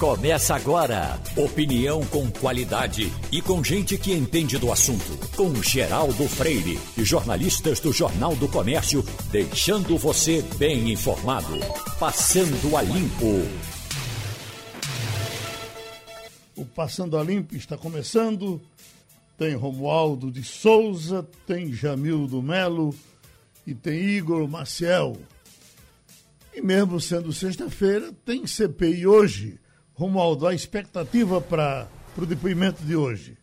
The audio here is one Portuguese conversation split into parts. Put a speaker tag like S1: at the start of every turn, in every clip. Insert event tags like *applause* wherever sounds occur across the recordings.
S1: Começa agora. Opinião com qualidade e com gente que entende do assunto. Com Geraldo Freire e jornalistas do Jornal do Comércio, deixando você bem informado. Passando a Limpo.
S2: O Passando a Limpo está começando. Tem Romualdo de Souza, tem Jamildo Melo e tem Igor Maciel. E mesmo sendo sexta-feira, tem CPI hoje Romualdo, a expectativa para o depoimento de hoje?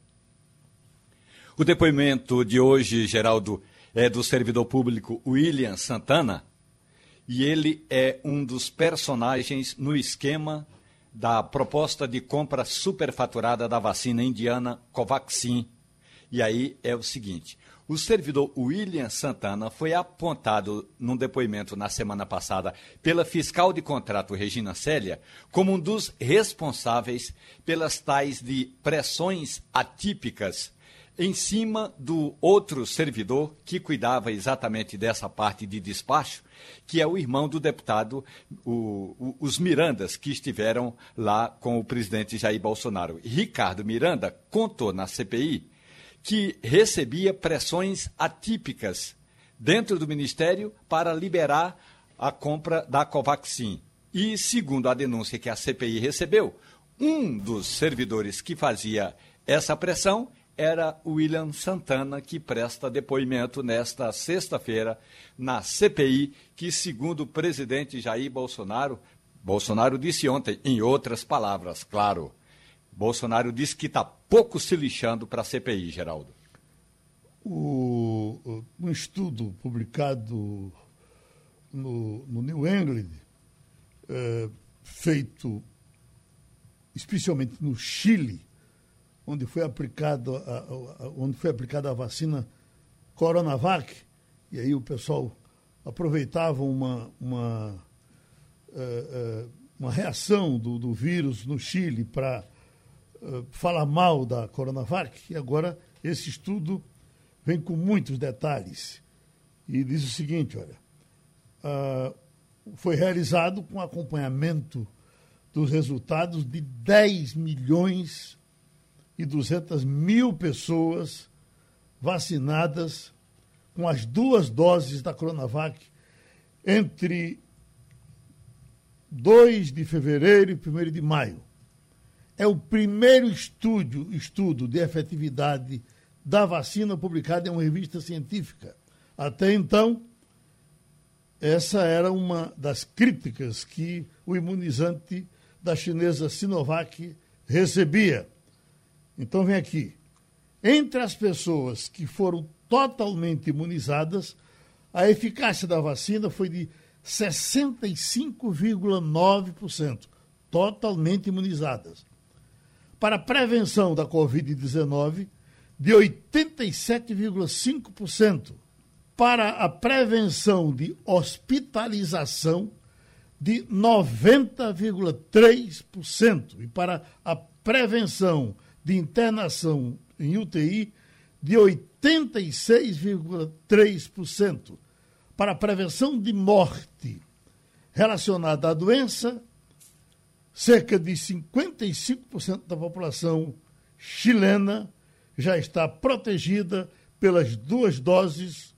S3: O depoimento de hoje, Geraldo, é do servidor público William Santana, e ele é um dos personagens no esquema da proposta de compra superfaturada da vacina indiana Covaxin. E aí é o seguinte: o servidor William Santana foi apontado num depoimento na semana passada pela fiscal de contrato Regina Célia como um dos responsáveis pelas tais de pressões atípicas em cima do outro servidor que cuidava exatamente dessa parte de despacho, que é o irmão do deputado, o, o, os Mirandas, que estiveram lá com o presidente Jair Bolsonaro. Ricardo Miranda contou na CPI que recebia pressões atípicas dentro do Ministério para liberar a compra da Covaxin. E, segundo a denúncia que a CPI recebeu, um dos servidores que fazia essa pressão era William Santana, que presta depoimento nesta sexta-feira na CPI, que, segundo o presidente Jair Bolsonaro, Bolsonaro disse ontem, em outras palavras, claro, Bolsonaro disse que está pouco se lixando para a CPI, Geraldo.
S2: O, um estudo publicado no, no New England, é, feito especialmente no Chile, onde foi aplicado a, a, onde foi aplicada a vacina Coronavac, e aí o pessoal aproveitava uma, uma, é, é, uma reação do, do vírus no Chile para uh, falar mal da Coronavac, e agora esse estudo vem com muitos detalhes. E diz o seguinte, olha, uh, foi realizado com acompanhamento dos resultados de 10 milhões e 200 mil pessoas vacinadas com as duas doses da Coronavac entre 2 de fevereiro e 1 de maio é o primeiro estudo, estudo de efetividade da vacina publicado em uma revista científica. Até então, essa era uma das críticas que o imunizante da chinesa Sinovac recebia. Então, vem aqui. Entre as pessoas que foram totalmente imunizadas, a eficácia da vacina foi de 65,9%, totalmente imunizadas para a prevenção da Covid-19 de 87,5%, para a prevenção de hospitalização de 90,3% e para a prevenção de internação em UTI de 86,3%, para a prevenção de morte relacionada à doença cerca de 55% da população chilena já está protegida pelas duas doses,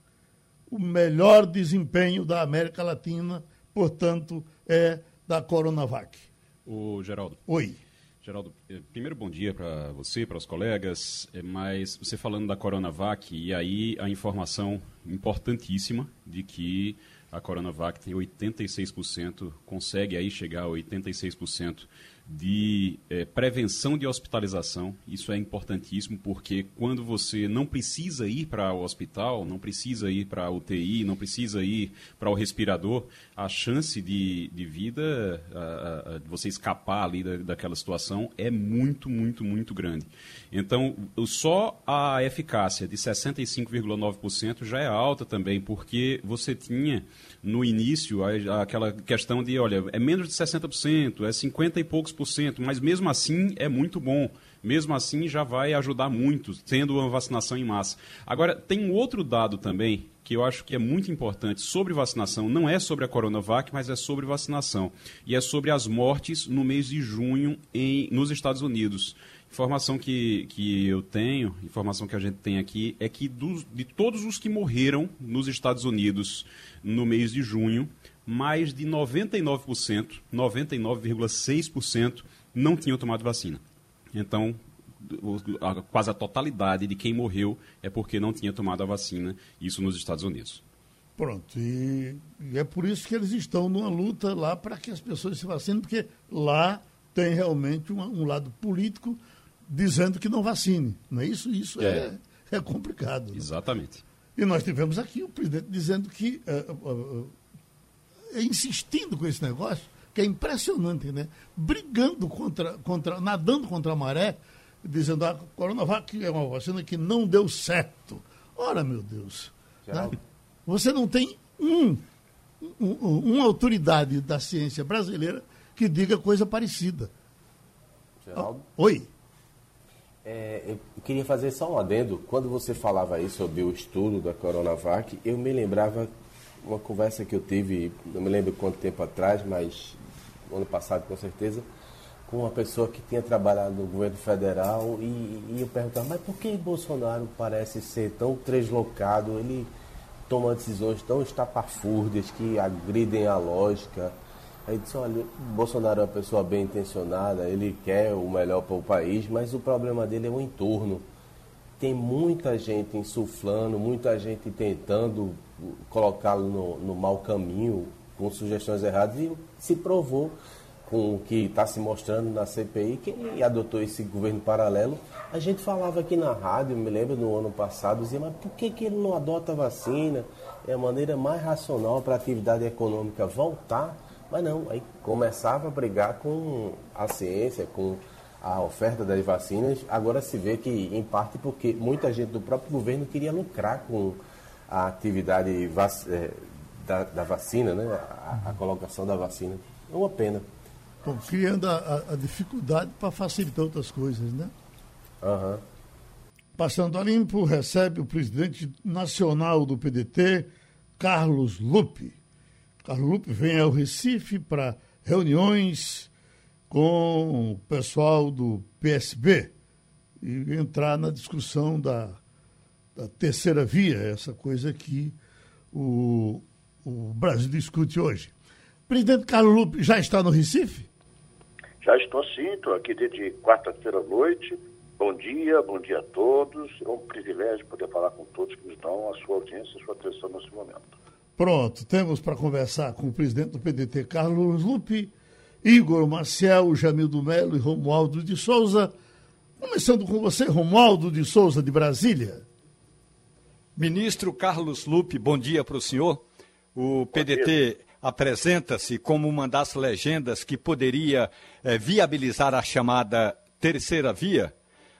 S2: o melhor desempenho da América Latina, portanto, é da Coronavac.
S4: O Geraldo.
S2: Oi.
S4: Geraldo, eh, primeiro bom dia para você, para os colegas, eh, mas você falando da Coronavac, e aí a informação importantíssima de que a Coronavac tem 86%, consegue aí chegar a 86% de é, prevenção de hospitalização. Isso é importantíssimo porque quando você não precisa ir para o hospital, não precisa ir para a UTI, não precisa ir para o respirador, a chance de, de vida, a, a, de você escapar ali da, daquela situação é muito, muito, muito grande. Então, só a eficácia de 65,9% já é alta também, porque você tinha no início aquela questão de, olha, é menos de 60%, é 50 e poucos 10%, mas mesmo assim é muito bom. Mesmo assim já vai ajudar muito, tendo uma vacinação em massa. Agora, tem um outro dado também que eu acho que é muito importante sobre vacinação. Não é sobre a Coronavac, mas é sobre vacinação. E é sobre as mortes no mês de junho em, nos Estados Unidos. Informação que, que eu tenho, informação que a gente tem aqui, é que dos, de todos os que morreram nos Estados Unidos no mês de junho, mais de 99%, 99,6% não tinham tomado vacina. Então, quase a totalidade de quem morreu é porque não tinha tomado a vacina, isso nos Estados Unidos.
S2: Pronto, e, e é por isso que eles estão numa luta lá para que as pessoas se vacinem, porque lá tem realmente um, um lado político dizendo que não vacine. Não é isso? Isso é, é, é complicado. Né?
S4: Exatamente.
S2: E nós tivemos aqui o presidente dizendo que, uh, uh, uh, insistindo com esse negócio, que é impressionante, né? Brigando contra, contra, nadando contra a maré, dizendo a Coronavac é uma vacina que não deu certo. Ora, meu Deus. Né? Você não tem um, um, uma autoridade da ciência brasileira que diga coisa parecida.
S5: Geraldo?
S2: Oi.
S5: É, eu queria fazer só um adendo. Quando você falava aí sobre o estudo da Coronavac, eu me lembrava uma conversa que eu tive, não me lembro quanto tempo atrás, mas ano passado com certeza, com uma pessoa que tinha trabalhado no governo federal e, e eu perguntava, mas por que Bolsonaro parece ser tão deslocado? Ele toma decisões tão estapafúrdias que agridem a lógica. Aí disse, olha, Bolsonaro é uma pessoa bem intencionada, ele quer o melhor para o país, mas o problema dele é o entorno. Tem muita gente insuflando, muita gente tentando colocá-lo no, no mau caminho, com sugestões erradas, e se provou com o que está se mostrando na CPI, que ele adotou esse governo paralelo. A gente falava aqui na rádio, me lembro no ano passado, dizia, mas por que, que ele não adota a vacina? É a maneira mais racional para a atividade econômica voltar. Mas não, aí começava a brigar com a ciência, com a oferta das vacinas. Agora se vê que, em parte, porque muita gente do próprio governo queria lucrar com a atividade vac... Eh, da, da, vacina, né? A, a, colocação da vacina. É uma pena.
S2: Bom, criando a, a dificuldade para facilitar outras coisas, né?
S5: Uhum.
S2: Passando a limpo, recebe o presidente nacional do PDT, Carlos Lupe. Carlos Lupe vem ao Recife para reuniões com o pessoal do PSB e entrar na discussão da, da terceira via, essa coisa que o, o Brasil discute hoje. Presidente Carlos Lupe já está no Recife?
S6: Já estou sim, estou aqui desde quarta-feira à noite. Bom dia, bom dia a todos. É um privilégio poder falar com todos que nos dão a sua audiência e a sua atenção nesse momento.
S2: Pronto, temos para conversar com o presidente do PDT, Carlos Lupe, Igor Maciel, Jamildo Melo e Romualdo de Souza. Começando com você, Romualdo de Souza, de Brasília.
S3: Ministro Carlos Lupe, bom dia para o senhor. O PDT apresenta-se como uma das legendas que poderia eh, viabilizar a chamada terceira via,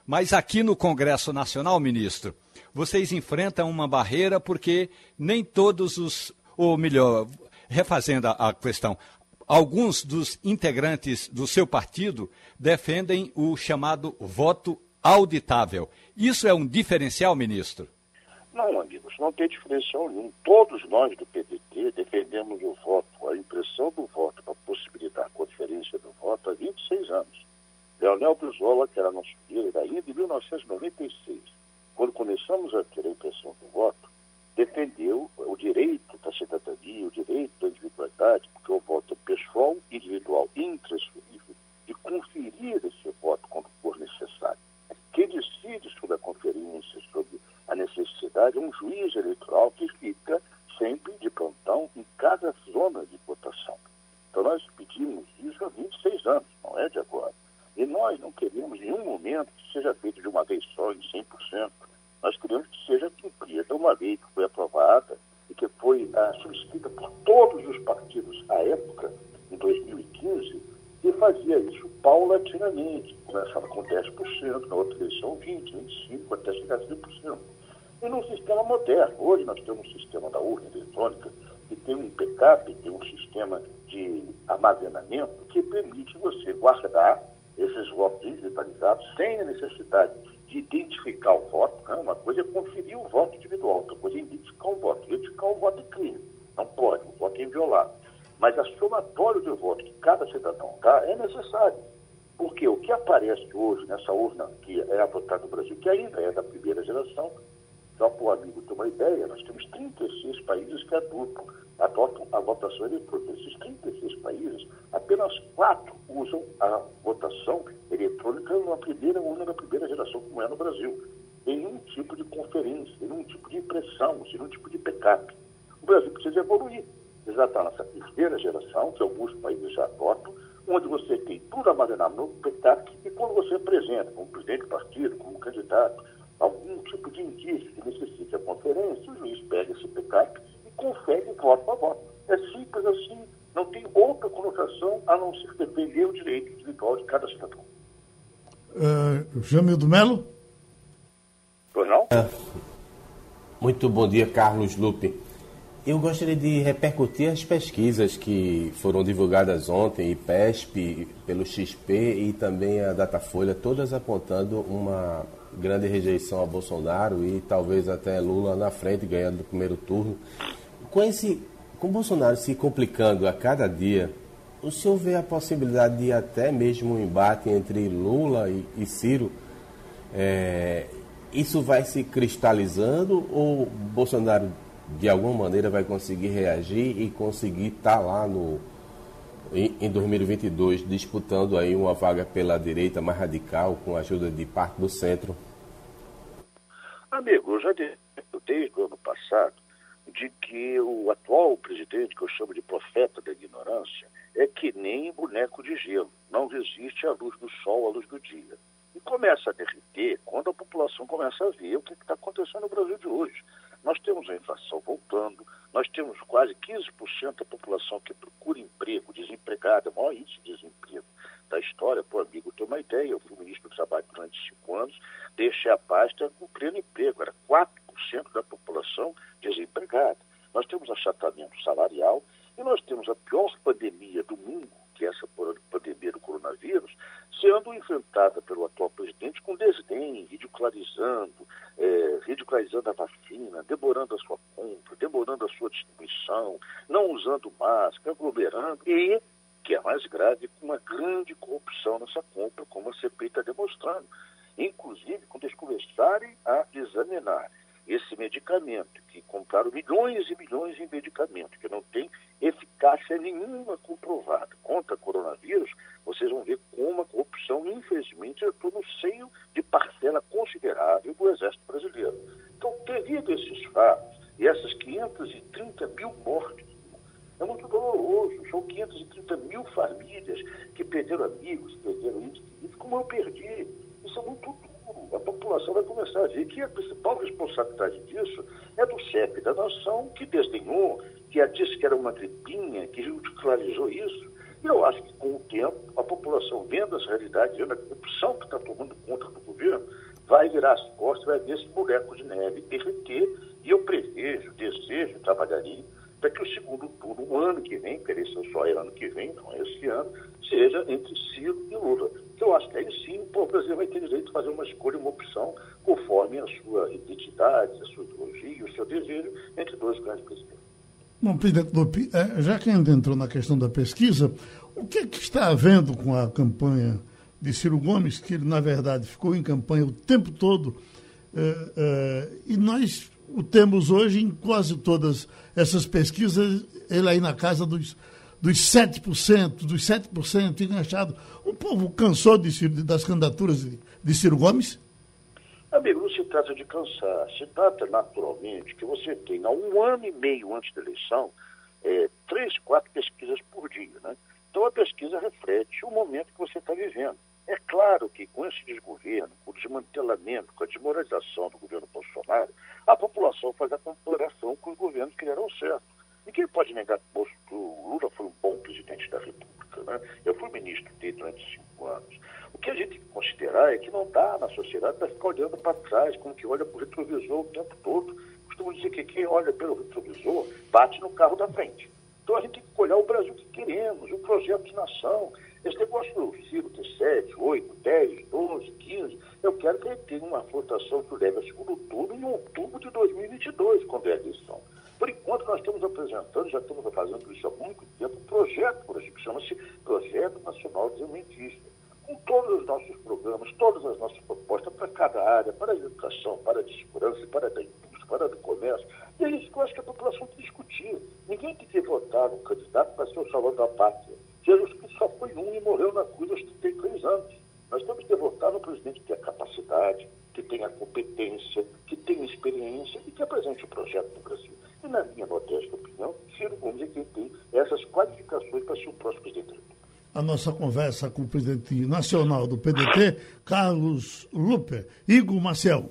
S3: mas aqui no Congresso Nacional, ministro, vocês enfrentam uma barreira porque nem todos os, ou melhor, refazendo a, a questão, alguns dos integrantes do seu partido defendem o chamado voto auditável. Isso é um diferencial, ministro?
S6: Não, amigos, não tem diferencial nenhum. Todos nós do PDT defendemos o voto, a impressão do voto para possibilitar a conferência do voto há 26 anos. Leonel Brizola, que era nosso líder ainda em 1996, quando começamos a ter a impressão do voto, defendeu o direito da cidadania, o direito da individualidade, porque o voto é pessoal, individual e intransferível, de conferir esse voto quando for necessário. Quem decide sobre a conferência, sobre é um juiz eleitoral que fica sempre de plantão em cada zona de votação. Então nós pedimos isso há 26 anos, não é de agora. E nós não queremos em nenhum momento que seja feito de uma vez só, em 100%. Nós queremos que seja cumprida uma lei que foi aprovada e que foi ah, subscrita por todos os partidos à época, em 2015, e fazia isso paulatinamente. Começava com 10%, na outra eleição 20%, 25%, até chegar a 100%. E num sistema moderno. Hoje nós temos um sistema da urna eletrônica que tem um backup, tem um sistema de armazenamento que permite você guardar esses votos digitalizados sem a necessidade de identificar o voto. Né? Uma coisa é conferir o voto individual, outra coisa é identificar o voto. Identificar o voto é crime. Não pode, o voto é inviolável. Mas a somatório de votos que cada cidadão dá é necessário. Porque o que aparece hoje nessa urna que é a votada no Brasil, que ainda é da primeira geração, só para o amigo ter uma ideia, nós temos 36 países que adotam, adotam a votação eletrônica. Esses 36 países, apenas quatro usam a votação eletrônica numa primeira urna da primeira geração, como é no Brasil. Nenhum tipo de conferência, nenhum tipo de impressão, nenhum tipo de backup. O Brasil precisa evoluir. Já está nessa terceira geração, que alguns países já adotam, onde você tem tudo armazenado no backup e quando você apresenta, como presidente do partido, como candidato, algum tipo de indício que necessite a conferência, o juiz pega esse backup e confere voto a voto. É simples assim, não tem outra conotação a não ser defender o direito individual de cada cidadão.
S2: Uh, Jamildo Melo?
S6: Pois não? É.
S5: Muito bom dia, Carlos Lupe. Eu gostaria de repercutir as pesquisas que foram divulgadas ontem, IPESP, pelo XP e também a Datafolha, todas apontando uma grande rejeição a Bolsonaro e talvez até Lula na frente, ganhando no primeiro turno. Com, esse, com Bolsonaro se complicando a cada dia, o senhor vê a possibilidade de até mesmo um embate entre Lula e, e Ciro? É, isso vai se cristalizando ou Bolsonaro de alguma maneira vai conseguir reagir e conseguir estar tá lá no, em 2022 disputando aí uma vaga pela direita mais radical com a ajuda de parte do centro?
S6: Amigo, eu já disse desde o ano passado de que o atual presidente, que eu chamo de profeta da ignorância, é que nem boneco de gelo, não resiste à luz do sol, à luz do dia. E começa a derreter quando a população começa a ver o que está acontecendo no Brasil de hoje. Nós temos a inflação voltando, nós temos quase 15% da população que procura emprego, desempregada, o maior índice de desemprego da história. Pô, amigo, tem uma ideia, eu fui ministro do Trabalho durante cinco anos, deixei a pasta com pleno emprego, era 4% da população desempregada. Nós temos achatamento salarial e nós temos a pior pandemia do mundo, que essa pandemia do coronavírus, sendo enfrentada pelo atual presidente com desdém, ridicularizando, é, ridicularizando a vacina, demorando a sua compra, demorando a sua distribuição, não usando máscara, aglomerando e, que é mais grave, com uma grande corrupção nessa compra, como a CPI está demonstrando. Inclusive, quando eles começarem a examinar esse medicamento, que compraram milhões e milhões de medicamentos, que não tem eficácia nenhuma comprovada contra coronavírus, vocês vão ver como a corrupção, infelizmente, entrou no seio de parcela considerável do Exército Brasileiro. Então, devido a esses fatos e essas 530 mil mortes, é muito doloroso. São 530 mil famílias que perderam amigos, perderam entes como eu perdi. Isso é muito duro a população vai começar a ver que a principal responsabilidade disso é do chefe da nação, que desdenhou, que disse que era uma gripinha, que ridicularizou isso. E eu acho que, com o tempo, a população vendo essa realidade, vendo a corrupção que está tomando conta do governo, vai virar as costas, vai ver esse boneco de neve derreter. E eu prevejo, desejo, trabalharia para que o segundo turno, o ano que vem, que eleição só é ano que vem, não é esse ano, seja entre Ciro e Lula. Então, eu acho que aí sim o Brasil vai ter direito de fazer uma escolha, uma opção, conforme a sua identidade, a sua ideologia, o seu desejo, entre dois grandes presidentes.
S2: Bom, presidente é, já que ainda entrou na questão da pesquisa, o que, é que está havendo com a campanha de Ciro Gomes, que ele, na verdade, ficou em campanha o tempo todo, é, é, e nós o temos hoje em quase todas essas pesquisas, ele aí na casa dos, dos 7%, dos 7% enganchado. O povo cansou de, das candidaturas de, Ciro Gomes?
S6: Amigo, não se trata de cansar, se trata naturalmente que você tem, um ano e meio antes da eleição, é, três, quatro pesquisas por dia. Né? Então a pesquisa reflete o momento que você está vivendo. É claro que com esse desgoverno, com o desmantelamento, com a desmoralização do governo Bolsonaro, a população faz a comparação com os governos que deram certo. Ninguém pode negar que o Lula foi um bom presidente da República. Né? Eu fui ministro dele durante cinco anos. O que a gente tem que considerar é que não dá na sociedade para ficar olhando para trás, como que olha para o retrovisor o tempo todo. Costumo dizer que quem olha pelo retrovisor bate no carro da frente. Então a gente tem que olhar o Brasil que queremos, o projeto de nação. Esse negócio do Ciro ter 7, 8, 10, 12, 15, eu quero que ele tenha uma votação que leve a segundo turno em outubro de 2022, quando é a eleição. Por enquanto, nós estamos apresentando, já estamos fazendo isso há muito tempo, um projeto, por exemplo, que chama-se Projeto Nacional Desenvolvimentista com todos os nossos programas, todas as nossas propostas para cada área, para a educação, para a segurança, para a indústria, para o comércio. E é isso que eu acho que a população tem que discutir. Ninguém tem que votar no candidato para ser o salvador da pátria. Jesus Cristo só foi um e morreu na cruz aos 33 anos. Nós temos que votar no presidente que tem a capacidade, que tem a competência, que tem experiência e que apresente o projeto do Brasil. E, na minha modesta opinião, Ciro Gomes é quem tem essas qualificações para ser o próximo presidente
S2: a nossa conversa com o presidente nacional do PDT, Carlos Lupe. Igor Marcel.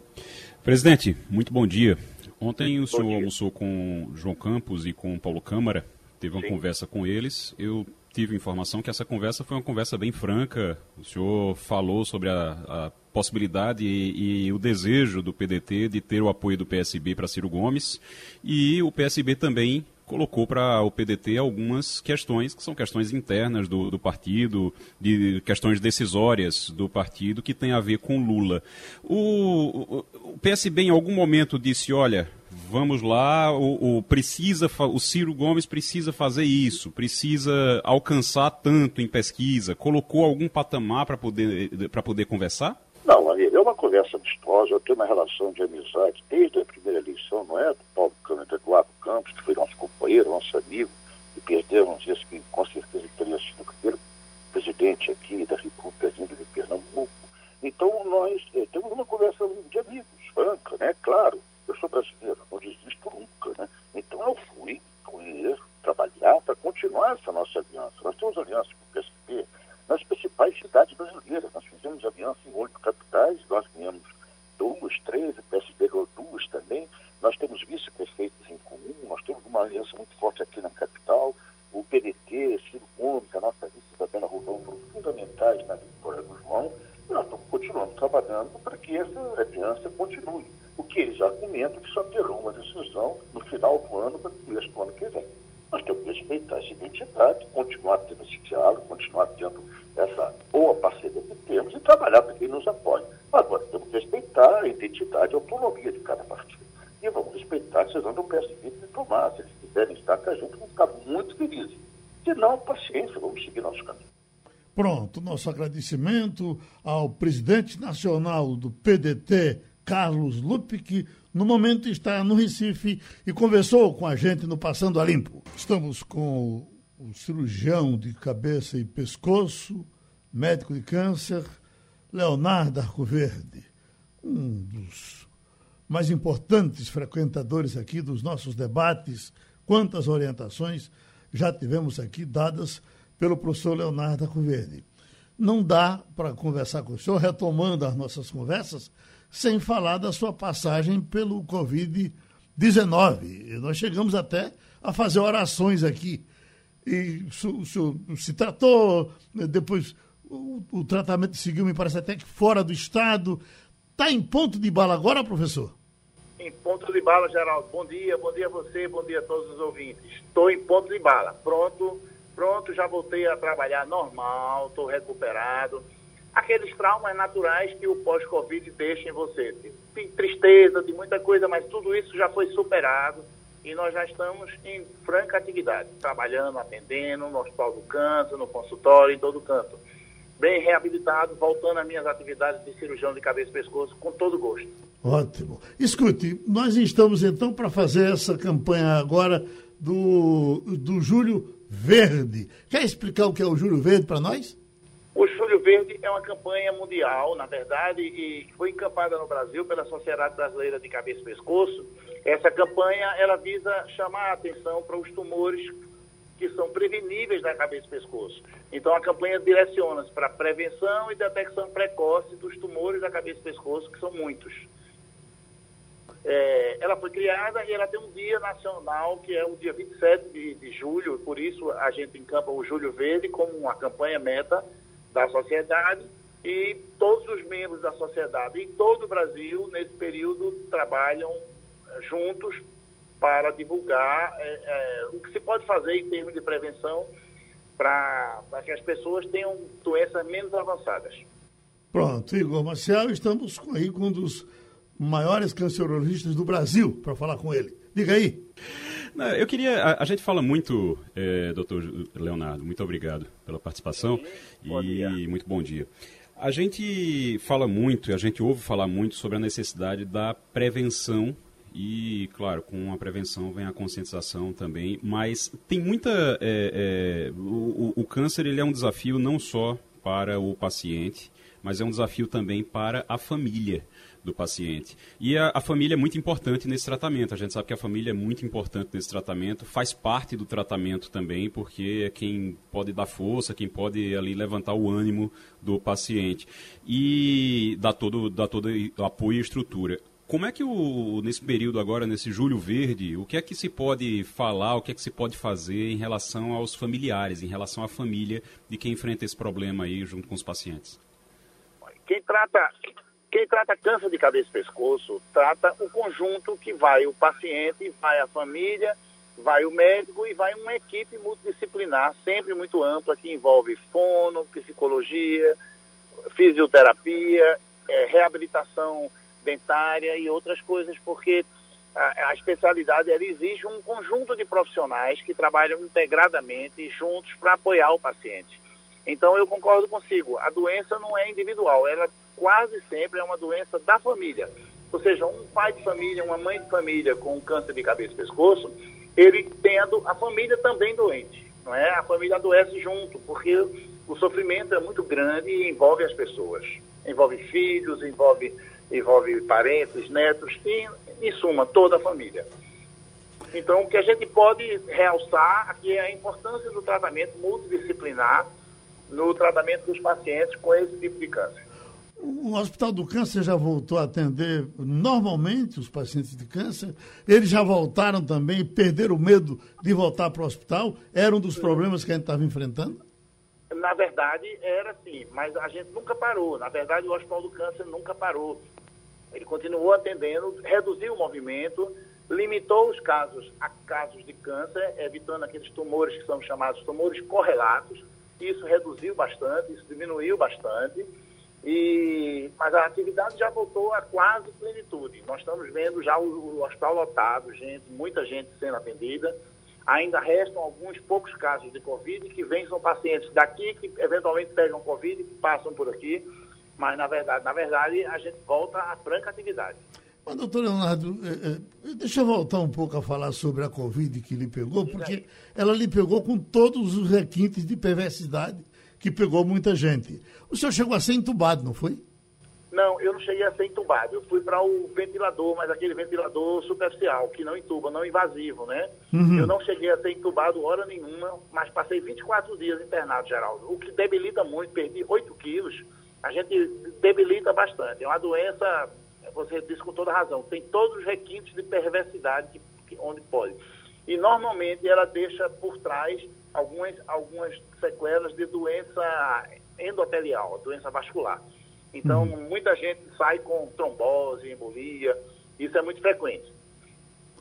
S4: Presidente, muito bom dia. Ontem o senhor almoçou com João Campos e com Paulo Câmara, teve uma Sim. conversa com eles. Eu tive informação que essa conversa foi uma conversa bem franca. O senhor falou sobre a, a possibilidade e, e, o desejo do PDT de ter o apoio do PSB para Ciro Gomes e o PSB também colocou para o PDT algumas questões que são questões internas do, do, partido, de questões decisórias do partido que tem a ver com Lula. O, o, o PSB em algum momento disse, olha, vamos lá, o, o, precisa, o Ciro Gomes precisa fazer isso, precisa alcançar tanto em pesquisa, colocou algum patamar para poder, poder conversar?
S6: Não, é uma conversa amistosa, eu tenho uma relação de amizade desde a primeira eleição, não é? Do Paulo Câmara Eduardo Campos, que foi nosso companheiro, nosso amigo, e perdemos esse que com certeza teria sido o primeiro presidente aqui da República vindo de Pernambuco. Então nós eh, temos uma conversa de amigos, franca, né? Claro, eu sou brasileiro, não desisto nunca, né? Então eu fui conhecer, trabalhar para continuar essa nossa aliança. Nós temos aliança com o PSP nas principais cidades brasileiras. Nós fizemos aliança em oito capitais, nós ganhamos duas, três, o PSB ganhou duas também. Nós temos vice-prefeitos em comum, nós temos uma aliança muito forte aqui na capital. O PDT, Ciro Gomes, a nossa vice Isabela Rolão foram fundamentais na vitória do João. E nós estamos continuando trabalhando para que essa aliança continue. O que eles argumentam que só terão uma decisão no final do ano para o começo do ano que vem. Nós temos que respeitar essa identidade, continuar tendo esse diálogo, continuar tendo essa boa parceria que temos e trabalhar para quem nos apoia. Agora, temos que respeitar a identidade e a autonomia de cada partido. E vamos respeitar a decisão do PSB de tomar. Se eles quiserem estar com a gente, vamos ficar muito felizes. Se não, paciência, vamos seguir nosso caminho.
S2: Pronto, nosso agradecimento ao presidente nacional do PDT, Carlos que no momento está no Recife e conversou com a gente no Passando a Limpo. Estamos com o cirurgião de cabeça e pescoço, médico de câncer, Leonardo Arcoverde, um dos mais importantes frequentadores aqui dos nossos debates. Quantas orientações já tivemos aqui dadas pelo professor Leonardo Arcoverde. Não dá para conversar com o senhor, retomando as nossas conversas, sem falar da sua passagem pelo Covid-19. Nós chegamos até a fazer orações aqui e o senhor se tratou, depois o, o, tratamento seguiu, me parece até que fora do estado. Está em ponto de bala agora, professor?
S7: Em ponto de bala, Geraldo. Bom dia, bom dia a você, bom dia a todos os ouvintes. Estou em ponto de bala. Pronto, pronto, já voltei a trabalhar normal, estou recuperado. Aqueles traumas naturais que o pós-Covid deixa em você. De tristeza, de muita coisa, mas tudo isso já foi superado e nós já estamos em franca atividade, trabalhando, atendendo no Hospital do Canto, no consultório, em todo canto. Bem reabilitado, voltando às minhas atividades de cirurgião de cabeça e pescoço, com todo gosto.
S2: Ótimo. Escute, nós estamos então para fazer essa campanha agora do, do Júlio Verde. Quer explicar o que é o Júlio Verde para nós?
S7: O Júlio Verde é uma campanha mundial, na verdade, e foi encampada no Brasil pela Sociedade Brasileira de Cabeça e Pescoço, essa campanha ela visa chamar a atenção para os tumores que são preveníveis da cabeça e pescoço. Então a campanha direciona-se para prevenção e detecção precoce dos tumores da cabeça e pescoço, que são muitos. É, ela foi criada e ela tem um dia nacional, que é o dia 27 de, de julho, por isso a gente encampa o Julho Verde como uma campanha meta da sociedade e todos os membros da sociedade em todo o Brasil, nesse período, trabalham juntos para divulgar é, é, o que se pode fazer em termos de prevenção para que as pessoas tenham doenças menos avançadas.
S2: Pronto, Igor Marcial, estamos aí com um dos maiores cancerologistas do Brasil para falar com ele. Diga aí.
S4: Eu queria. A, a gente fala muito, é, doutor Leonardo, muito obrigado pela participação e muito bom dia. A gente fala muito, a gente ouve falar muito sobre a necessidade da prevenção e, claro, com a prevenção vem a conscientização também, mas tem muita. É, é, o, o, câncer ele é um desafio não só para o paciente, mas é um desafio também para a família do paciente. E a, a, família é muito importante nesse tratamento. A gente sabe que a família é muito importante nesse tratamento, faz parte do tratamento também, porque é quem pode dar força, quem pode ali levantar o ânimo do paciente e dá todo, dá todo apoio e estrutura. Como é que o, nesse período agora, nesse julho verde, o que é que se pode falar, o que é que se pode fazer em relação aos familiares, em relação à família de quem enfrenta esse problema aí junto com os pacientes?
S7: Quem trata, quem trata câncer de cabeça e pescoço, trata o conjunto que vai o paciente, vai a família, vai o médico e vai uma equipe multidisciplinar, sempre muito ampla, que envolve fono, psicologia, fisioterapia, é, reabilitação dentária e outras coisas, porque a, a, especialidade exige um conjunto de profissionais que trabalham integradamente juntos para apoiar o paciente. Então eu concordo consigo, a doença não é individual, ela quase sempre é uma doença da família. Ou seja, um pai de família, uma mãe de família com câncer de cabeça e pescoço, ele tendo a família também doente, não é? A família adoece junto, porque o sofrimento é muito grande e envolve as pessoas. Envolve filhos, envolve envolve parentes, netos e, em suma, toda a família. Então, o que a gente pode realçar aqui é a importância do tratamento multidisciplinar no tratamento dos pacientes com esse tipo de câncer.
S2: O Hospital do Câncer já voltou a atender normalmente os pacientes de câncer? Eles já voltaram também, perderam o medo de voltar para o hospital? Era um dos problemas que a gente estava enfrentando?
S7: Na verdade, era sim, mas a gente nunca parou. Na verdade, o Hospital do Câncer nunca parou. Ele continuou atendendo, reduziu o movimento, limitou os casos a casos de câncer, evitando aqueles tumores que são chamados tumores correlatos. Isso reduziu bastante, isso diminuiu bastante. E, mas a atividade já voltou a quase plenitude. Nós estamos vendo já o, o hospital lotado, gente, muita gente sendo atendida. Ainda restam alguns poucos casos de Covid que vêm, são pacientes daqui que eventualmente pegam Covid e passam por aqui mas na verdade, na verdade a gente volta à franca atividade.
S2: Mas, doutor Leonardo, é, é, deixa eu voltar um pouco a falar sobre a Covid que lhe pegou, porque ela lhe pegou com todos os requintes de perversidade que pegou muita gente. O senhor chegou a ser entubado, não foi?
S7: Não, eu não cheguei a ser entubado. Eu fui para o ventilador, mas aquele ventilador superficial, que não entuba, não invasivo, né? Uhum. Eu não cheguei a ser entubado hora nenhuma, mas passei 24 dias internado, Geraldo. O que debilita muito, perdi 8 quilos a gente debilita bastante. É uma doença, você disse com toda razão, tem todos os requintes de perversidade que, que, onde pode. E normalmente ela deixa por trás algumas, algumas sequelas de doença endotelial, doença vascular. Então, uhum. muita gente sai com trombose, embolia, isso é muito frequente.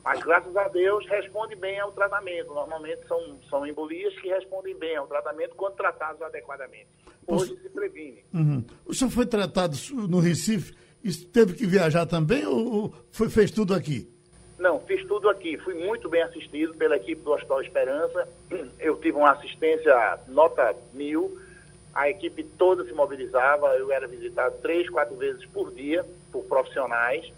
S7: Mas, graças a Deus, responde bem ao tratamento. Normalmente são, são embolias que respondem bem ao tratamento quando tratados adequadamente. Hoje se previne.
S2: Uhum. O senhor foi tratado no Recife teve que viajar também ou foi, fez tudo aqui?
S7: Não, fiz tudo aqui. Fui muito bem assistido pela equipe do Hospital Esperança. *clears throat* Eu tive uma assistência nota mil. A equipe toda se mobilizava. Eu era visitado três, quatro vezes por dia por profissionais.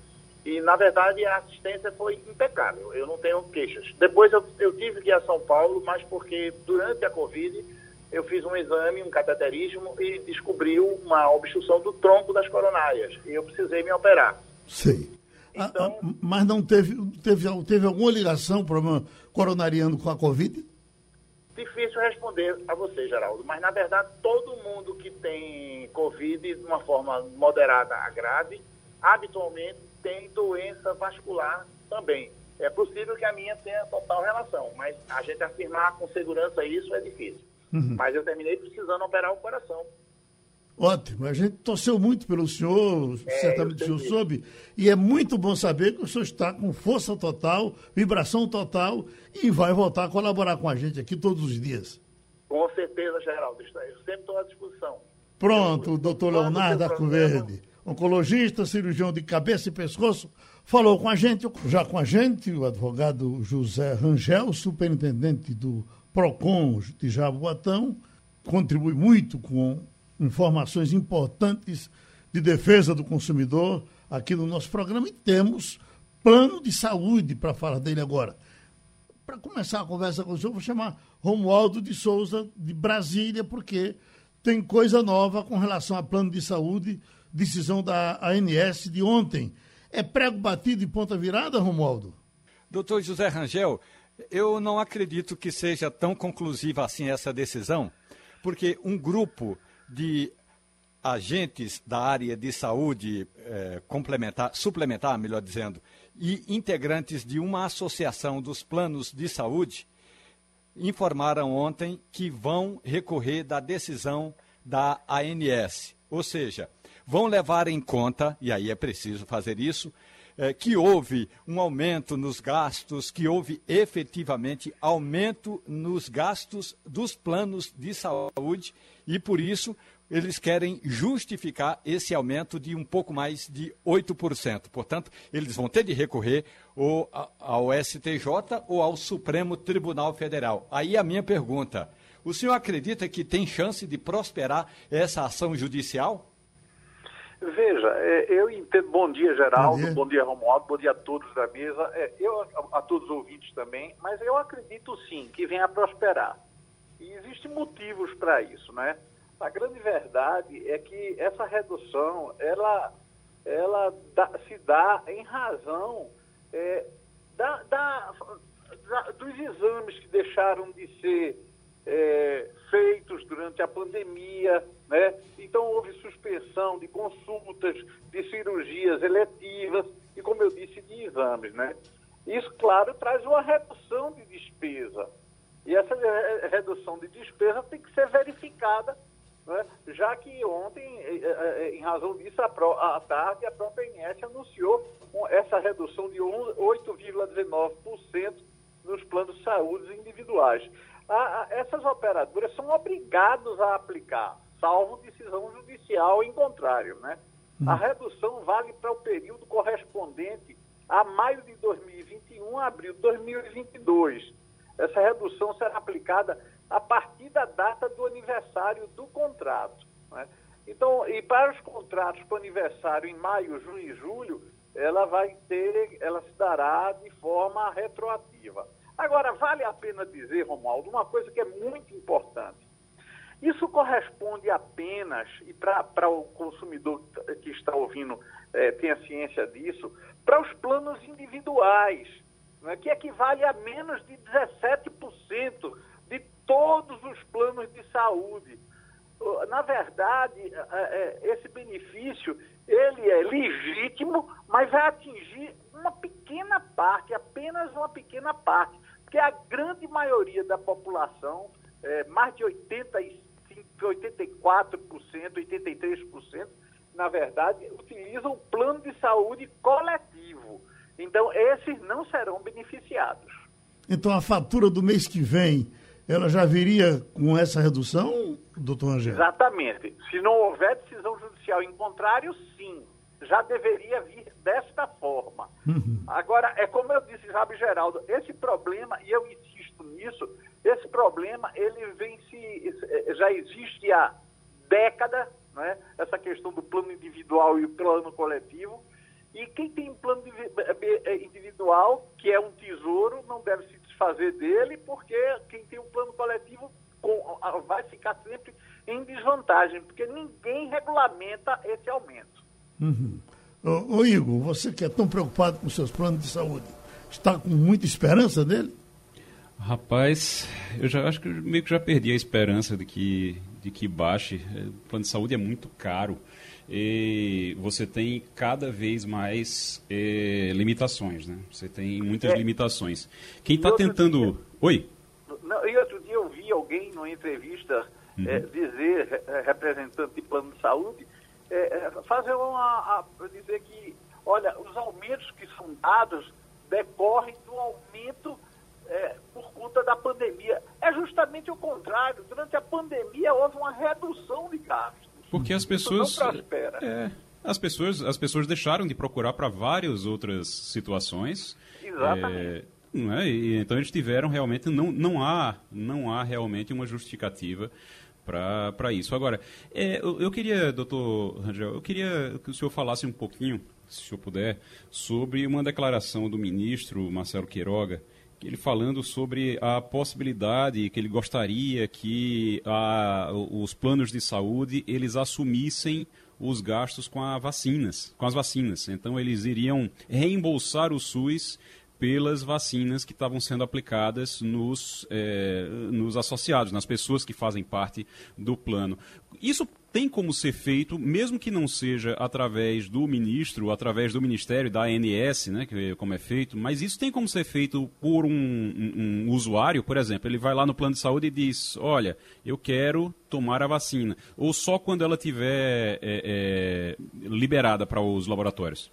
S7: E, na verdade, a assistência foi impecável. Eu não tenho queixas. Depois eu, eu tive que ir a São Paulo, mas porque durante a Covid eu fiz um exame, um cateterismo e descobriu uma obstrução do tronco das coronárias. E eu precisei me operar.
S2: Sei. Então, ah, ah, mas não teve, teve, teve alguma ligação, problema coronariano com a Covid?
S7: Difícil responder a você, Geraldo, mas na verdade todo mundo que tem Covid de uma forma moderada a grave, habitualmente tem doença vascular também. É possível que a minha tenha total relação, mas a gente afirmar com segurança isso é difícil. Uhum. Mas eu terminei precisando operar o coração.
S2: Ótimo. A gente torceu muito pelo senhor, é, certamente o senhor soube, e é muito bom saber que o senhor está com força total, vibração total e vai voltar a colaborar com a gente aqui todos os dias.
S7: Com certeza, Geraldo. Eu sempre estou à disposição.
S2: Pronto, o doutor Leonardo Arcoverde, oncologista, cirurgião de cabeça e pescoço, falou com a gente, já com a gente, o advogado José Rangel, superintendente do PROCON de Jaboatão, contribui muito com informações importantes de defesa do consumidor aqui no nosso programa e temos plano de saúde para falar dele agora. Para começar a conversa com o senhor, vou chamar Romualdo de Souza, de Brasília, porque tem coisa nova com relação a plano de saúde, decisão da ANS de ontem. É prego batido e ponta virada, Romualdo?
S3: Doutor José Rangel, eu não acredito que seja tão conclusiva assim essa decisão, porque um grupo de agentes da área de saúde eh, complementar, suplementar, melhor dizendo, e integrantes de uma associação dos planos de saúde informaram ontem que vão recorrer da decisão da ANS. Ou seja, vão levar em conta, e aí é preciso fazer isso, é, que houve um aumento nos gastos, que houve efetivamente aumento nos gastos dos planos de saúde e por isso eles querem justificar esse aumento de um pouco mais de 8%. Portanto, eles vão ter de recorrer ou ao STJ ou ao Supremo Tribunal Federal. Aí a minha pergunta: o senhor acredita que tem chance de prosperar essa ação judicial?
S8: Veja, é, eu entendo. Bom dia, Geraldo. Bom dia, bom dia Romualdo. Bom dia a todos da mesa. É, eu, a, a, todos os ouvintes também. Mas eu acredito sim que venha a prosperar. E existem motivos para isso, né? A grande verdade é que essa redução, ela, ela dá, se dá em razão é, da, da, da, dos exames que deixaram de ser é, feitos durante a pandemia, né? Então houve suspensão de consultas, de cirurgias eletivas e, como eu disse, de exames, né? Isso, claro, traz uma redução de despesa. E essa redução de despesa tem que ser verificada, né? já que ontem, é, é, é, em razão disso, à tarde, a própria INS anunciou essa redução de 8,19% nos planos de saúde individuais essas operadoras são obrigadas a aplicar, salvo decisão judicial em contrário. Né? Hum. A redução vale para o período correspondente a maio de 2021 a abril de 2022. Essa redução será aplicada a partir da data do aniversário do contrato. Né? Então, e para os contratos com aniversário em maio, junho e julho, ela vai ter, ela se dará de forma retroativa. Agora, vale a pena dizer, Romualdo, uma coisa que é muito importante. Isso corresponde apenas, e para o consumidor que está ouvindo é, tenha ciência disso, para os planos individuais, né, que equivale a menos de 17% de todos os planos de saúde. Na verdade, é, é, esse benefício ele é legítimo, mas vai atingir uma pequena parte, apenas uma pequena parte porque a grande maioria da população, é, mais de 85, 84%, 83%, na verdade, utilizam o plano de saúde coletivo. Então, esses não serão beneficiados.
S2: Então, a fatura do mês que vem, ela já viria com essa redução, doutor Angel?
S8: Exatamente. Se não houver decisão judicial em contrário, sim já deveria vir desta forma. Uhum. Agora, é como eu disse, Rabi Geraldo, esse problema, e eu insisto nisso, esse problema ele vem se já existe há décadas, né? essa questão do plano individual e o plano coletivo. E quem tem plano individual, que é um tesouro, não deve se desfazer dele, porque quem tem um plano coletivo vai ficar sempre em desvantagem, porque ninguém regulamenta esse aumento.
S2: Uhum. Ô, ô, Igor, você que é tão preocupado com seus planos de saúde, está com muita esperança dele?
S4: Rapaz, eu já acho que eu meio que já perdi a esperança de que, de que baixe. O plano de saúde é muito caro e você tem cada vez mais é, limitações, né? Você tem muitas é. limitações. Quem está tentando... Dia,
S8: Oi? Não, e outro dia eu vi alguém numa entrevista uhum. é, dizer, representante de plano de saúde, é, fazer uma. A, dizer que, olha, os aumentos que são dados decorrem do aumento é, por conta da pandemia. É justamente o contrário. Durante a pandemia houve uma redução de gastos.
S4: Porque as pessoas. É, as pessoas, as pessoas deixaram de procurar para várias outras situações.
S8: Exatamente.
S4: É, é? E, então eles tiveram realmente não, não há não há realmente uma justificativa para isso. Agora, é, eu, eu, queria, doutor Rangel, eu queria que o senhor falasse um pouquinho, se o senhor puder, sobre uma declaração do ministro Marcelo Queiroga, ele falando sobre a possibilidade que ele gostaria que a, os planos de saúde eles assumissem os gastos com as vacinas, com as vacinas. Então eles iriam reembolsar o SUS pelas vacinas que estavam sendo aplicadas nos, é, nos associados, nas pessoas que fazem parte do plano. Isso tem como ser feito, mesmo que não seja através do ministro, através do ministério, da ANS, né, que, como é feito, mas isso tem como ser feito por um, um, um, usuário, por exemplo, ele vai lá no plano de saúde e diz, olha, eu quero tomar a vacina, ou só quando ela tiver é, é, liberada para os laboratórios?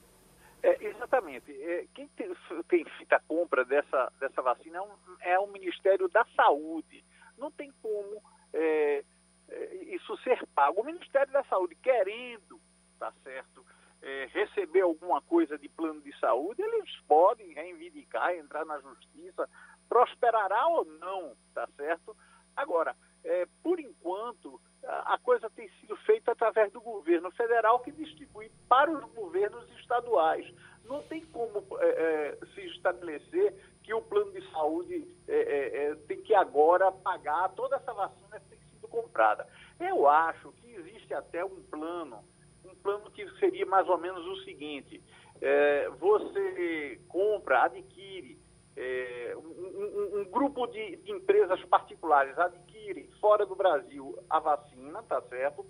S8: É, exatamente. É, quem tem, tem feito a compra dessa, dessa vacina é, um, é o Ministério da Saúde. Não tem como é, é, isso ser pago. O Ministério da Saúde, querendo, tá certo, é, receber alguma coisa de plano de saúde, eles podem reivindicar, entrar na justiça, prosperará ou não, tá certo? Agora, é, por enquanto, a, a coisa tem sido feita através do governo federal que distribui para os governos estaduais. Não tem como é, é, se estabelecer que o plano de saúde é, é, é, tem que agora pagar toda essa vacina tem comprada. Eu acho que existe até um plano, um plano que seria mais ou menos o seguinte: você compra, adquire é, um, um, um, grupo de, de, empresas particulares adquire fora do Brasil a vacina, tá certo?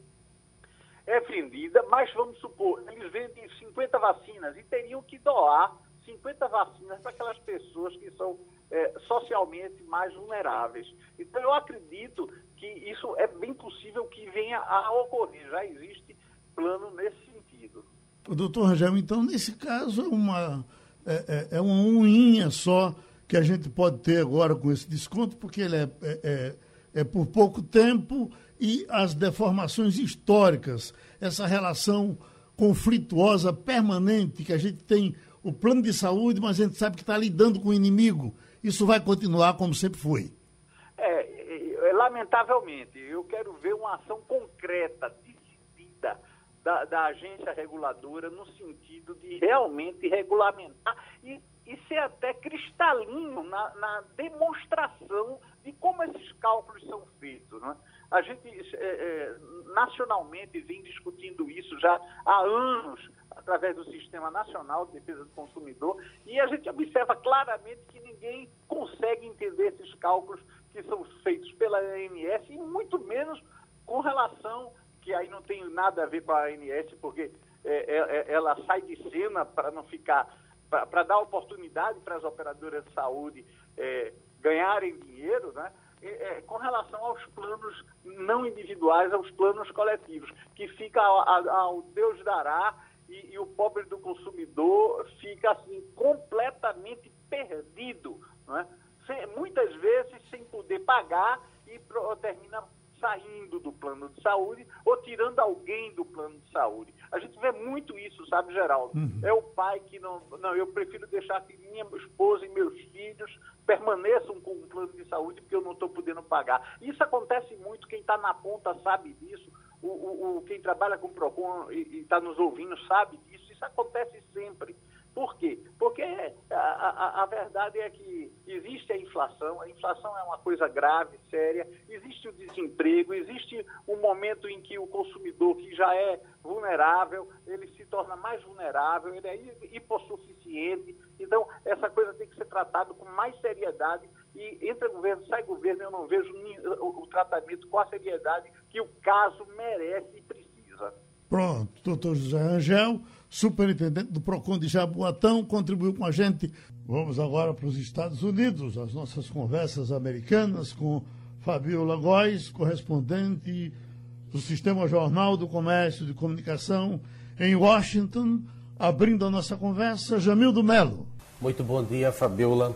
S8: É vendida, mas vamos supor, eles vendem 50 vacinas e teriam que doar 50 vacinas para aquelas pessoas que são é, socialmente mais vulneráveis. Então, eu acredito que isso é bem possível que venha a ocorrer. Já existe plano nesse sentido.
S2: Doutor Rangel, então, nesse caso, é uma é, é, é uma unha só que a gente pode ter agora com esse desconto, porque ele é, é, é, é por pouco tempo e as deformações históricas, essa relação conflituosa permanente que a gente tem o plano de saúde, mas a gente sabe que está lidando com o inimigo. Isso vai continuar como sempre foi.
S8: Lamentavelmente, eu quero ver uma ação concreta, decidida, da, da, agência reguladora no sentido de realmente regulamentar e, e ser até cristalino na, na demonstração de como esses cálculos são feitos. Né? A gente é, é, nacionalmente vem discutindo isso já há anos através do Sistema Nacional de Defesa do Consumidor e a gente observa claramente que ninguém consegue entender esses cálculos que são feitos pela ANS e muito menos com relação que aí não tem nada a ver com a ANS, porque é, é, é, ela sai de cena para não ficar, para dar oportunidade para as operadoras de saúde é, ganharem dinheiro, né? É, com relação aos planos não individuais, aos planos coletivos, que fica ao, ao Deus dará e, e, o pobre do consumidor fica assim completamente perdido, né? Sem, muitas vezes sem poder pagar e pro, termina saindo do plano de saúde ou tirando alguém do plano de saúde. A gente vê muito isso, sabe, Geraldo? Uhum. É o pai que não. Não, eu prefiro deixar que minha esposa e meus filhos permaneçam com o plano de saúde porque eu não estou podendo pagar. Isso acontece muito, quem está na ponta sabe disso. O, o, o, quem trabalha com PROCON e está nos ouvindo sabe disso. Isso acontece sempre. Por quê? Porque a, a, a, verdade é que existe a inflação, a inflação é uma coisa grave, séria, existe o desemprego, existe um momento em que o consumidor que já é vulnerável, ele se torna mais vulnerável, ele é hipossuficiente. Então, essa coisa tem que ser tratada com mais seriedade e entra governo, sai governo, eu não vejo o, tratamento com a seriedade que o caso merece e precisa.
S2: Pronto, doutor José Angel superintendente do PROCON de Jaboatão, contribuiu com a gente. Vamos agora para os Estados Unidos, as nossas conversas americanas com Fabiola Góes, correspondente do Sistema Jornal do Comércio de Comunicação em Washington, abrindo a nossa conversa, Jamildo Melo.
S5: Muito bom dia, Fabiola.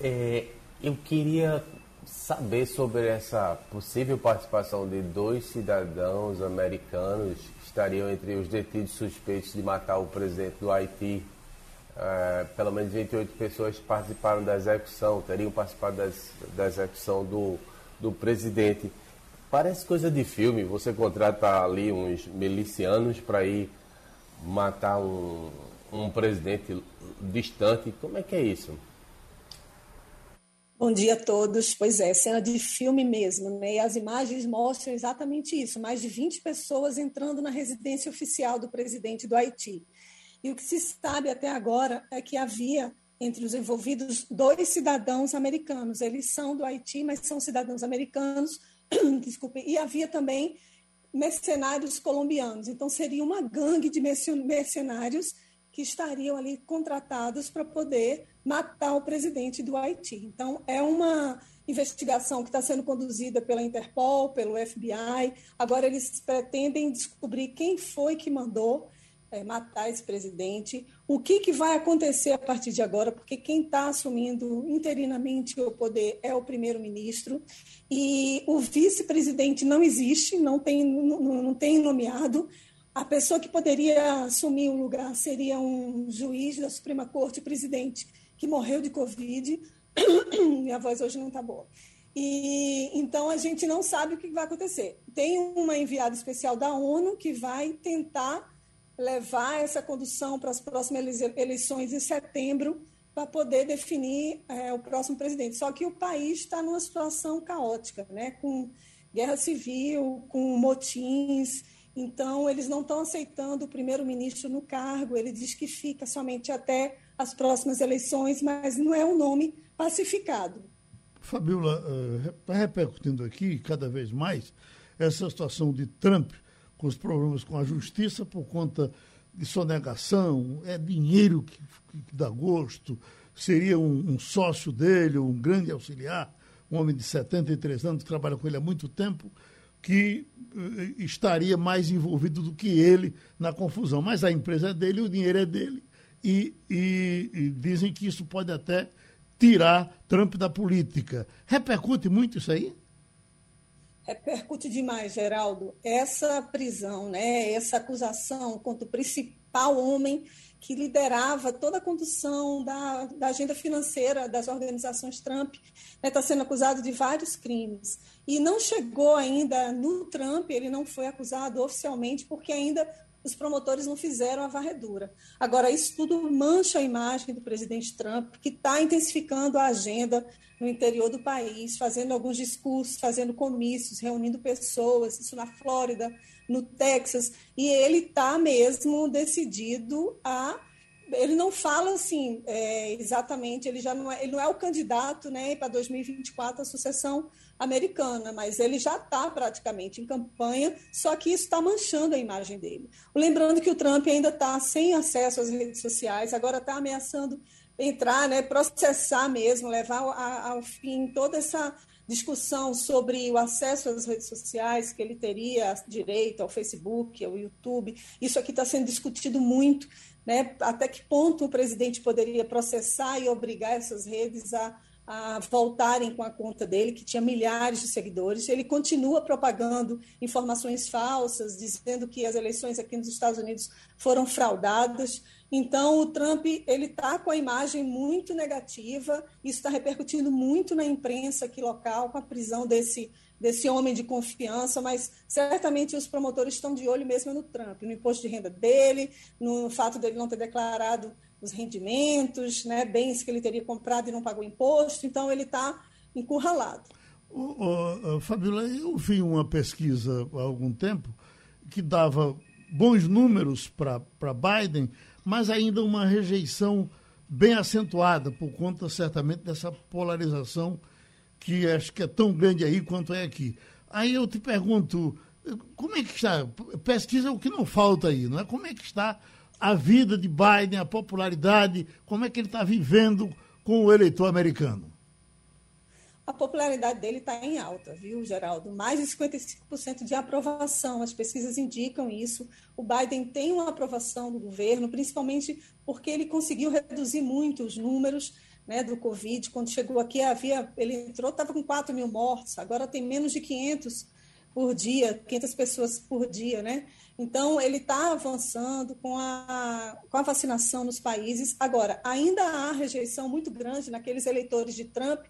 S5: É, eu queria saber sobre essa possível participação de dois cidadãos americanos que estariam entre os detidos suspeitos de matar o presidente do Haiti. É, pelo menos 28 pessoas participaram da execução, teriam participado das, da execução do, do presidente. Parece coisa de filme, você contrata ali uns milicianos para ir matar um, um presidente distante. Como é que é isso?
S9: Bom dia a todos. Pois é, cena de filme mesmo, né? E as imagens mostram exatamente isso: mais de 20 pessoas entrando na residência oficial do presidente do Haiti. E o que se sabe até agora é que havia entre os envolvidos dois cidadãos americanos. Eles são do Haiti, mas são cidadãos americanos. *clears throat* Desculpe. E havia também mercenários colombianos. Então seria uma gangue de mercenários que estariam ali contratados para poder matar o presidente do Haiti. Então, é uma investigação que está sendo conduzida pela Interpol, pelo FBI. Agora, eles pretendem descobrir quem foi que mandou é, matar esse presidente, o que, que vai acontecer a partir de agora, porque quem está assumindo interinamente o poder é o primeiro-ministro, e o vice-presidente não existe, não tem, não, não tem nomeado. A pessoa que poderia assumir o lugar seria um juiz da Suprema Corte, presidente, que morreu de Covid. *clears throat* Minha voz hoje não está boa. E então a gente não sabe o que vai acontecer. Tem uma enviada especial da ONU que vai tentar levar essa condução para as próximas eleições em setembro para poder definir é, o próximo presidente. Só que o país está numa situação caótica, né? com guerra civil, com motins, então, eles não estão aceitando o primeiro-ministro no cargo. Ele diz que fica somente até as próximas eleições, mas não é um nome pacificado.
S2: Fabiola, está uh, repercutindo aqui cada vez mais essa situação de Trump com os problemas com a justiça por conta de sonegação, é dinheiro que, que dá gosto, seria um, um, sócio dele, um grande auxiliar, um homem de 73 anos que trabalha com ele há muito tempo, que uh, estaria mais envolvido do que ele na confusão. Mas a empresa é dele, o dinheiro é dele. E, e, e, dizem que isso pode até tirar Trump da política. Repercute muito isso aí?
S9: Repercute demais, Geraldo. Essa prisão, né, essa acusação contra o principal homem que liderava toda a condução da, da agenda financeira das organizações Trump, está né, tá sendo acusado de vários crimes. E não chegou ainda no Trump, ele não foi acusado oficialmente, porque ainda os promotores não fizeram a varredura. Agora, isso tudo mancha a imagem do presidente Trump, que está intensificando a agenda no interior do país, fazendo alguns discursos, fazendo comícios, reunindo pessoas, isso na Flórida, no Texas, e ele está mesmo decidido a. Ele não fala assim é, exatamente, ele já não é, ele não é o candidato né, para 2024 à sucessão americana, mas ele já está praticamente em campanha, só que isso está manchando a imagem dele. Lembrando que o Trump ainda está sem acesso às redes sociais, agora está ameaçando entrar, né, processar mesmo, levar ao fim toda essa discussão sobre o acesso às redes sociais, que ele teria direito ao Facebook, ao YouTube. Isso aqui está sendo discutido muito, né? até que ponto o presidente poderia processar e obrigar essas redes a, a voltarem com a conta dele, que tinha milhares de seguidores. Ele continua propagando informações falsas, dizendo que as eleições aqui nos Estados Unidos foram fraudadas. Então, o Trump ele está com a imagem muito negativa, isso está repercutindo muito na imprensa aqui local, com a prisão desse, desse homem de confiança, mas certamente os promotores estão de olho mesmo no Trump, no imposto de renda dele, no fato dele não ter declarado os rendimentos, né, bens que ele teria comprado e não pagou imposto, então ele está encurralado.
S2: O, o, Fabiola, eu vi uma pesquisa há algum tempo que dava bons números para Biden, mas ainda uma rejeição bem acentuada, por conta certamente dessa polarização que acho que é tão grande aí quanto é aqui. Aí eu te pergunto, como é que está? Pesquisa é o que não falta aí, não é? Como é que está a vida de Biden, a popularidade, como é que ele está vivendo com o eleitor americano?
S9: A popularidade dele está em alta, viu, Geraldo? Mais de 55% de aprovação, as pesquisas indicam isso. O Biden tem uma aprovação do governo, principalmente porque ele conseguiu reduzir muito os números né, do Covid. Quando chegou aqui, havia, ele entrou, estava com 4 mil mortos, agora tem menos de 500 por dia, 500 pessoas por dia, né? Então, ele está avançando com a, com a vacinação nos países. Agora, ainda há rejeição muito grande naqueles eleitores de Trump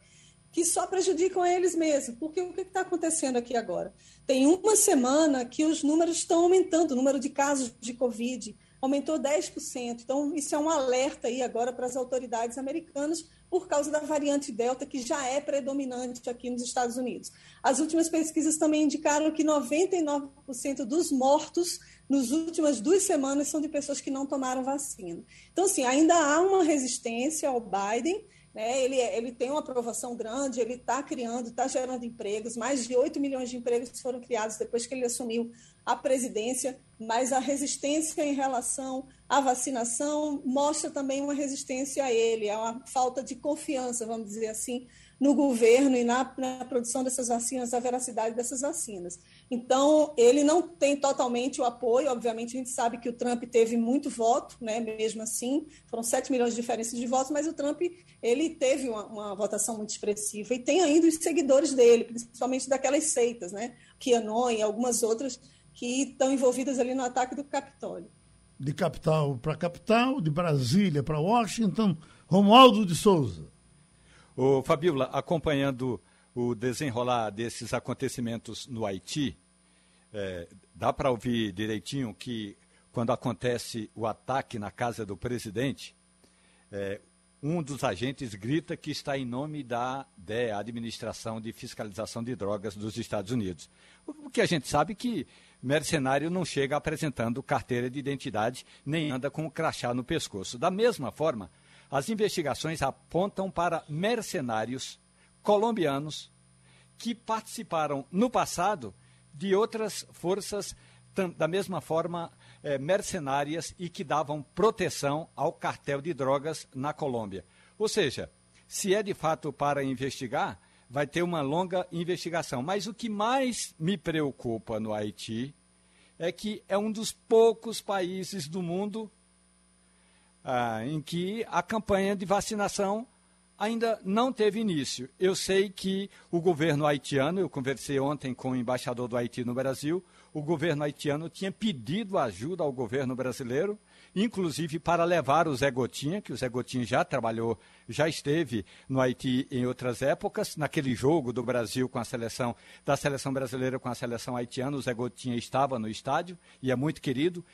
S9: que só prejudicam eles mesmos. Porque o que está acontecendo aqui agora? Tem uma semana que os números estão aumentando, o número de casos de Covid aumentou 10%. Então, isso é um alerta aí agora para as autoridades americanas por causa da variante Delta, que já é predominante aqui nos Estados Unidos. As últimas pesquisas também indicaram que 99% dos mortos nas últimas duas semanas são de pessoas que não tomaram vacina. Então, assim, ainda há uma resistência ao Biden, né? Ele, ele tem uma aprovação grande, ele está criando, está gerando empregos, mais de 8 milhões de empregos foram criados depois que ele assumiu a presidência, mas a resistência em relação à vacinação mostra também uma resistência a ele, a uma falta de confiança, vamos dizer assim, no governo e na, na, produção dessas vacinas, a veracidade dessas vacinas. Então, ele não tem totalmente o apoio, obviamente a gente sabe que o Trump teve muito voto, né, mesmo assim, foram 7 milhões de diferenças de votos, mas o Trump ele teve uma, uma votação muito expressiva e tem ainda os seguidores dele, principalmente daquelas seitas, né, QAnon e algumas outras que estão envolvidas ali no ataque do Capitólio.
S2: De capital para capital, de Brasília para Washington, Romualdo de Souza.
S3: O Fabiola, acompanhando o desenrolar desses acontecimentos no Haiti, é, dá para ouvir direitinho que quando acontece o ataque na casa do presidente, é, um dos agentes grita que está em nome da DEA, Administração de Fiscalização de Drogas dos Estados Unidos. O que a gente sabe que mercenário não chega apresentando carteira de identidade nem anda com o crachá no pescoço. Da mesma forma, as investigações apontam para mercenários colombianos que participaram no passado de outras forças da mesma forma é, mercenárias e que davam proteção ao cartel de drogas na Colômbia. Ou seja, se é de fato para investigar, vai ter uma longa investigação. Mas o que mais me preocupa no Haiti é que é um dos poucos países do mundo ah, em que a campanha de vacinação ainda não teve início. Eu sei que o governo haitiano, eu conversei ontem com o embaixador do Haiti no Brasil, o governo haitiano tinha pedido ajuda ao governo brasileiro, inclusive para levar o Zé Gotinha, que o Zé Gotinha já trabalhou, já esteve no Haiti em outras épocas, naquele jogo do Brasil com a seleção, da seleção brasileira com a seleção haitiana, o Zé Gotinha estava no estádio e é muito querido,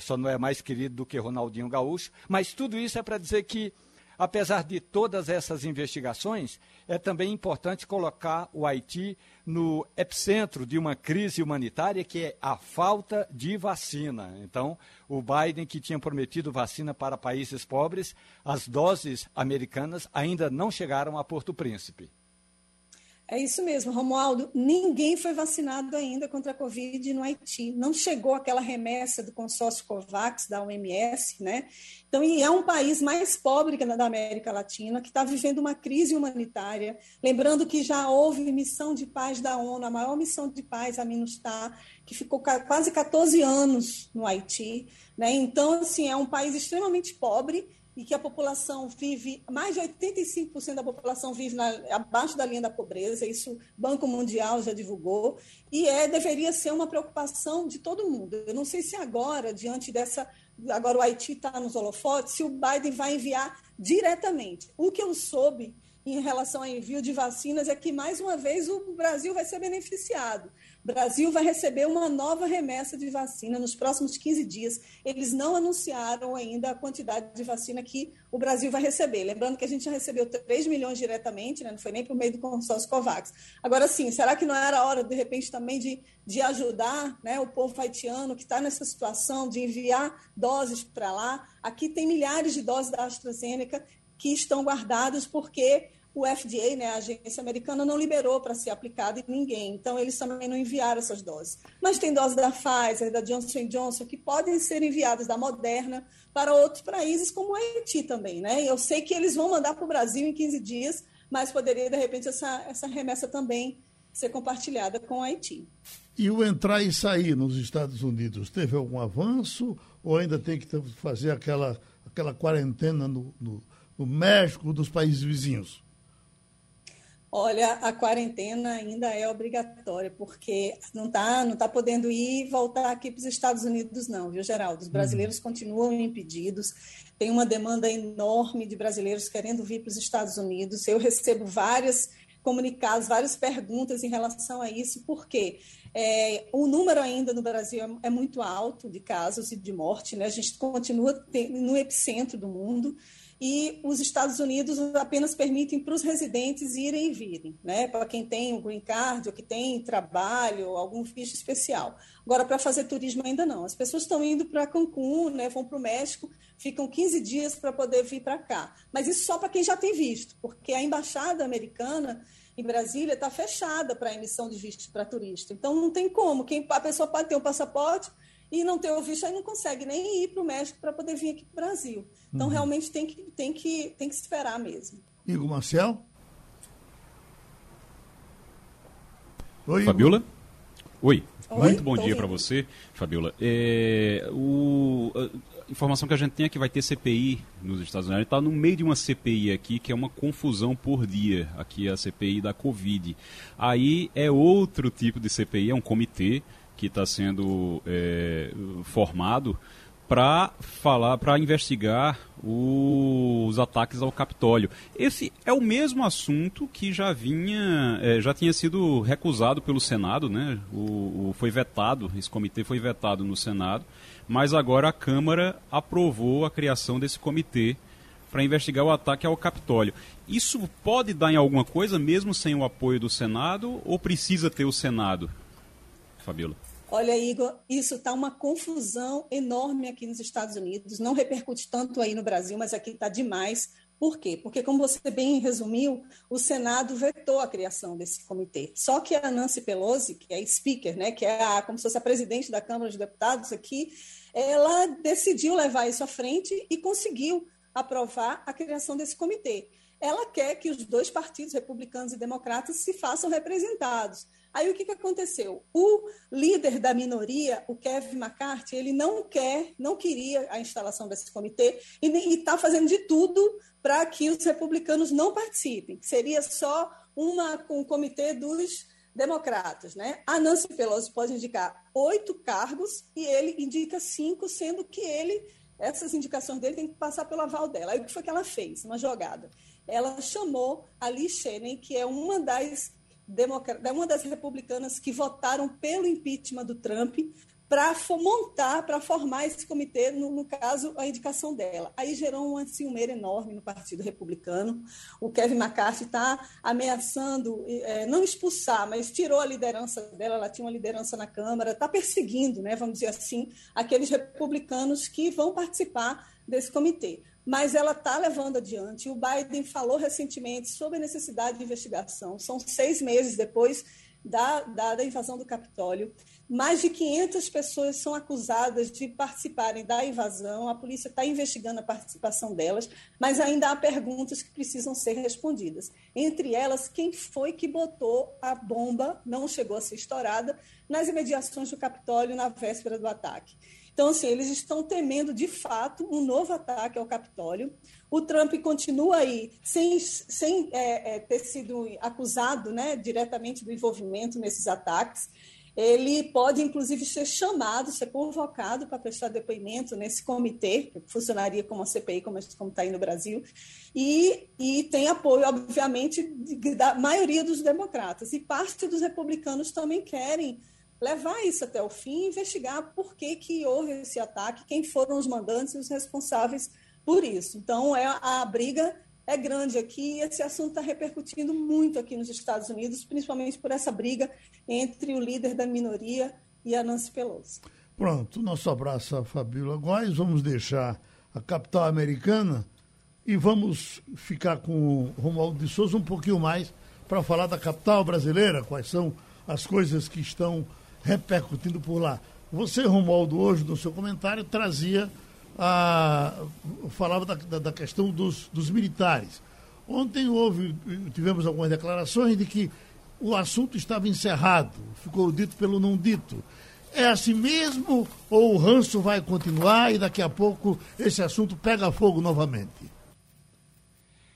S3: só não é mais querido do que Ronaldinho Gaúcho, mas tudo isso é para dizer que, apesar de todas essas investigações, é também importante colocar o Haiti no epicentro de uma crise humanitária que é a falta de vacina. Então, o Biden, que tinha prometido vacina para países pobres, as doses americanas ainda não chegaram a Porto Príncipe.
S9: É isso mesmo, Romualdo. Ninguém foi vacinado ainda contra a Covid no Haiti. Não chegou aquela remessa do consórcio COVAX, da OMS, né? Então, e é um país mais pobre que da América Latina, que está vivendo uma crise humanitária. Lembrando que já houve missão de paz da ONU, a maior missão de paz, a MINUSTAH, que ficou quase 14 anos no Haiti. Né? Então, assim, é um país extremamente pobre e que a população vive, mais de 85% da população vive na, abaixo da linha da pobreza, isso o Banco Mundial já divulgou, e é, deveria ser uma preocupação de todo mundo. Eu não sei se agora, diante dessa. Agora o Haiti está nos holofotes, se o Biden vai enviar diretamente. O que eu soube em relação ao envio de vacinas é que, mais uma vez, o Brasil vai ser beneficiado. O Brasil vai receber uma nova remessa de vacina nos próximos 15 dias. Eles não anunciaram ainda a quantidade de vacina que o Brasil vai receber. Lembrando que a gente já recebeu 3 milhões diretamente, né? não foi nem por meio do consórcio COVAX. Agora sim, será que não era hora, de repente, também de, de ajudar né, o povo haitiano que está nessa situação, de enviar doses para lá? Aqui tem milhares de doses da AstraZeneca que estão guardadas porque o FDA, né, a agência americana, não liberou para ser aplicado em ninguém. Então, eles também não enviaram essas doses. Mas tem doses da Pfizer, da Johnson Johnson, que podem ser enviadas da Moderna para outros países, como o Haiti também. Né? Eu sei que eles vão mandar para o Brasil em 15 dias, mas poderia, de repente, essa, essa remessa também ser compartilhada com o Haiti.
S2: E o entrar e sair nos Estados Unidos, teve algum avanço ou ainda tem que fazer aquela, aquela quarentena no, no, no México, dos países vizinhos?
S9: Olha, a quarentena ainda é obrigatória, porque não está não tá podendo ir e voltar aqui para os Estados Unidos, não, viu, Geraldo? Os uhum. brasileiros uhum. continuam impedidos, tem uma demanda enorme de brasileiros querendo vir para os Estados Unidos. Eu recebo várias comunicados, várias perguntas em relação a isso, porque é, o número ainda no Brasil é, é, muito alto de casos e de morte, né? a gente continua no epicentro do mundo, e os Estados Unidos apenas permitem para os residentes irem e virem, né? para quem tem um green card, ou que tem trabalho, algum ficha especial. Agora, para fazer turismo ainda não. As pessoas estão indo para Cancún, né? vão para o México, ficam 15 dias para poder vir para cá. Mas isso só para quem já tem visto, porque a embaixada americana em Brasília está fechada para emissão de visto para turista. Então, não tem como. Quem, a pessoa pode ter um passaporte e não ter o visto, aí não consegue nem ir para o México para poder vir aqui para o Brasil. Então, uhum. realmente tem que, tem, que, tem que esperar mesmo.
S2: Igor Marcel?
S4: Oi, Fabiola? Oi. Oi. Muito bom Tô dia para você, Fabiola. É, o, informação que a gente tem é que vai ter CPI nos Estados Unidos. está no meio de uma CPI aqui, que é uma confusão por dia. Aqui é a CPI da Covid. Aí é outro tipo de CPI, é um comitê que está sendo é, formado para falar, para investigar os ataques ao Capitólio. Esse é o mesmo assunto que já vinha, é, já tinha sido recusado pelo Senado, né? O, o, foi vetado, esse comitê foi vetado no Senado, mas agora a Câmara aprovou a criação desse comitê para investigar o ataque ao Capitólio. Isso pode dar em alguma coisa, mesmo sem o apoio do Senado, ou precisa ter o Senado, Fabiola?
S9: Olha, Igor, isso está uma confusão enorme aqui nos Estados Unidos. Não repercute tanto aí no Brasil, mas aqui está demais. Por quê? Porque, como você bem resumiu, o Senado vetou a criação desse comitê. Só que a Nancy Pelosi, que é speaker, né, que é a, como se fosse a presidente da Câmara de Deputados aqui, ela decidiu levar isso à frente e conseguiu aprovar a criação desse comitê. Ela quer que os dois partidos, republicanos e democratas, se façam representados. Aí o que, que aconteceu? O líder da minoria, o Kevin McCarthy, ele não quer, não queria a instalação desse comitê e está fazendo de tudo para que os republicanos não participem. Seria só uma, um comitê dos democratas, né? A Nancy Pelosi pode indicar oito cargos e ele indica cinco, sendo que ele essas indicações dele têm que passar pelo aval dela. Aí o que foi que ela fez? Uma jogada. Ela chamou a Liz Cheney, que é uma das uma das republicanas que votaram pelo impeachment do Trump para montar, para formar esse comitê, no, no, caso, a indicação dela. Aí gerou uma ciumeira enorme no Partido Republicano. O Kevin McCarthy está ameaçando, é, não expulsar, mas tirou a liderança dela, ela tinha uma liderança na Câmara, está perseguindo, né, vamos dizer assim, aqueles republicanos que vão participar desse comitê mas ela está levando adiante. O Biden falou recentemente sobre a necessidade de investigação. São seis meses depois da, da, da, invasão do Capitólio. Mais de 500 pessoas são acusadas de participarem da invasão. A polícia está investigando a participação delas, mas ainda há perguntas que precisam ser respondidas. Entre elas, quem foi que botou a bomba, não chegou a ser estourada, nas imediações do Capitólio na véspera do ataque. Então, assim, eles estão temendo, de fato, um novo ataque ao Capitólio. O Trump continua aí sem, sem é, é, ter sido acusado né, diretamente do envolvimento nesses ataques. Ele pode, inclusive, ser chamado, ser convocado para prestar depoimento nesse comitê, que funcionaria como a CPI, como está aí no Brasil, e, e tem apoio, obviamente, da maioria dos democratas. E parte dos republicanos também querem levar isso até o fim investigar por que, que houve esse ataque, quem foram os mandantes e os responsáveis por isso. Então, é, a briga é grande aqui e esse assunto está repercutindo muito aqui nos Estados Unidos, principalmente por essa briga entre o líder da minoria e a Nancy Pelosi.
S2: Pronto, nosso abraço a Fabíola Góes. Vamos deixar a capital americana e vamos ficar com o Romualdo de Souza um pouquinho mais para falar da capital brasileira, quais são as coisas que estão repercutindo por lá. Você, Romualdo, hoje, no seu comentário, trazia a. falava da, da questão dos, dos militares. Ontem houve, tivemos algumas declarações de que o assunto estava encerrado, ficou dito pelo não dito. É assim mesmo ou o ranço vai continuar e daqui a pouco esse assunto pega fogo novamente?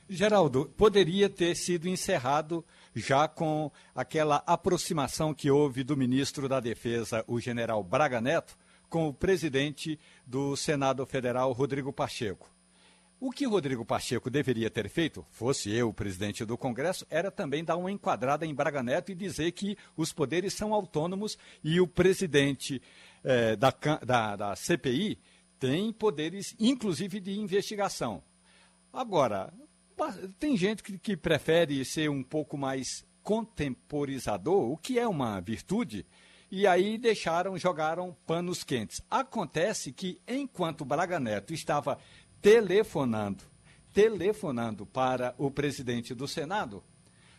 S3: Geraldo, poderia ter sido encerrado já com aquela aproximação que houve do ministro da Defesa, o general Braga Neto, com o presidente do Senado Federal, Rodrigo Pacheco. O que Rodrigo Pacheco deveria ter feito, fosse eu o presidente do Congresso, era também dar uma enquadrada em Braga Neto e dizer que os poderes são autônomos e o presidente eh, da, da, da CPI tem poderes, inclusive, de investigação. Agora, tem gente que, que prefere ser um pouco mais contemporizador, o que é uma virtude, e aí deixaram, jogaram panos quentes. Acontece que, enquanto Braga Neto estava telefonando, telefonando para o presidente do Senado,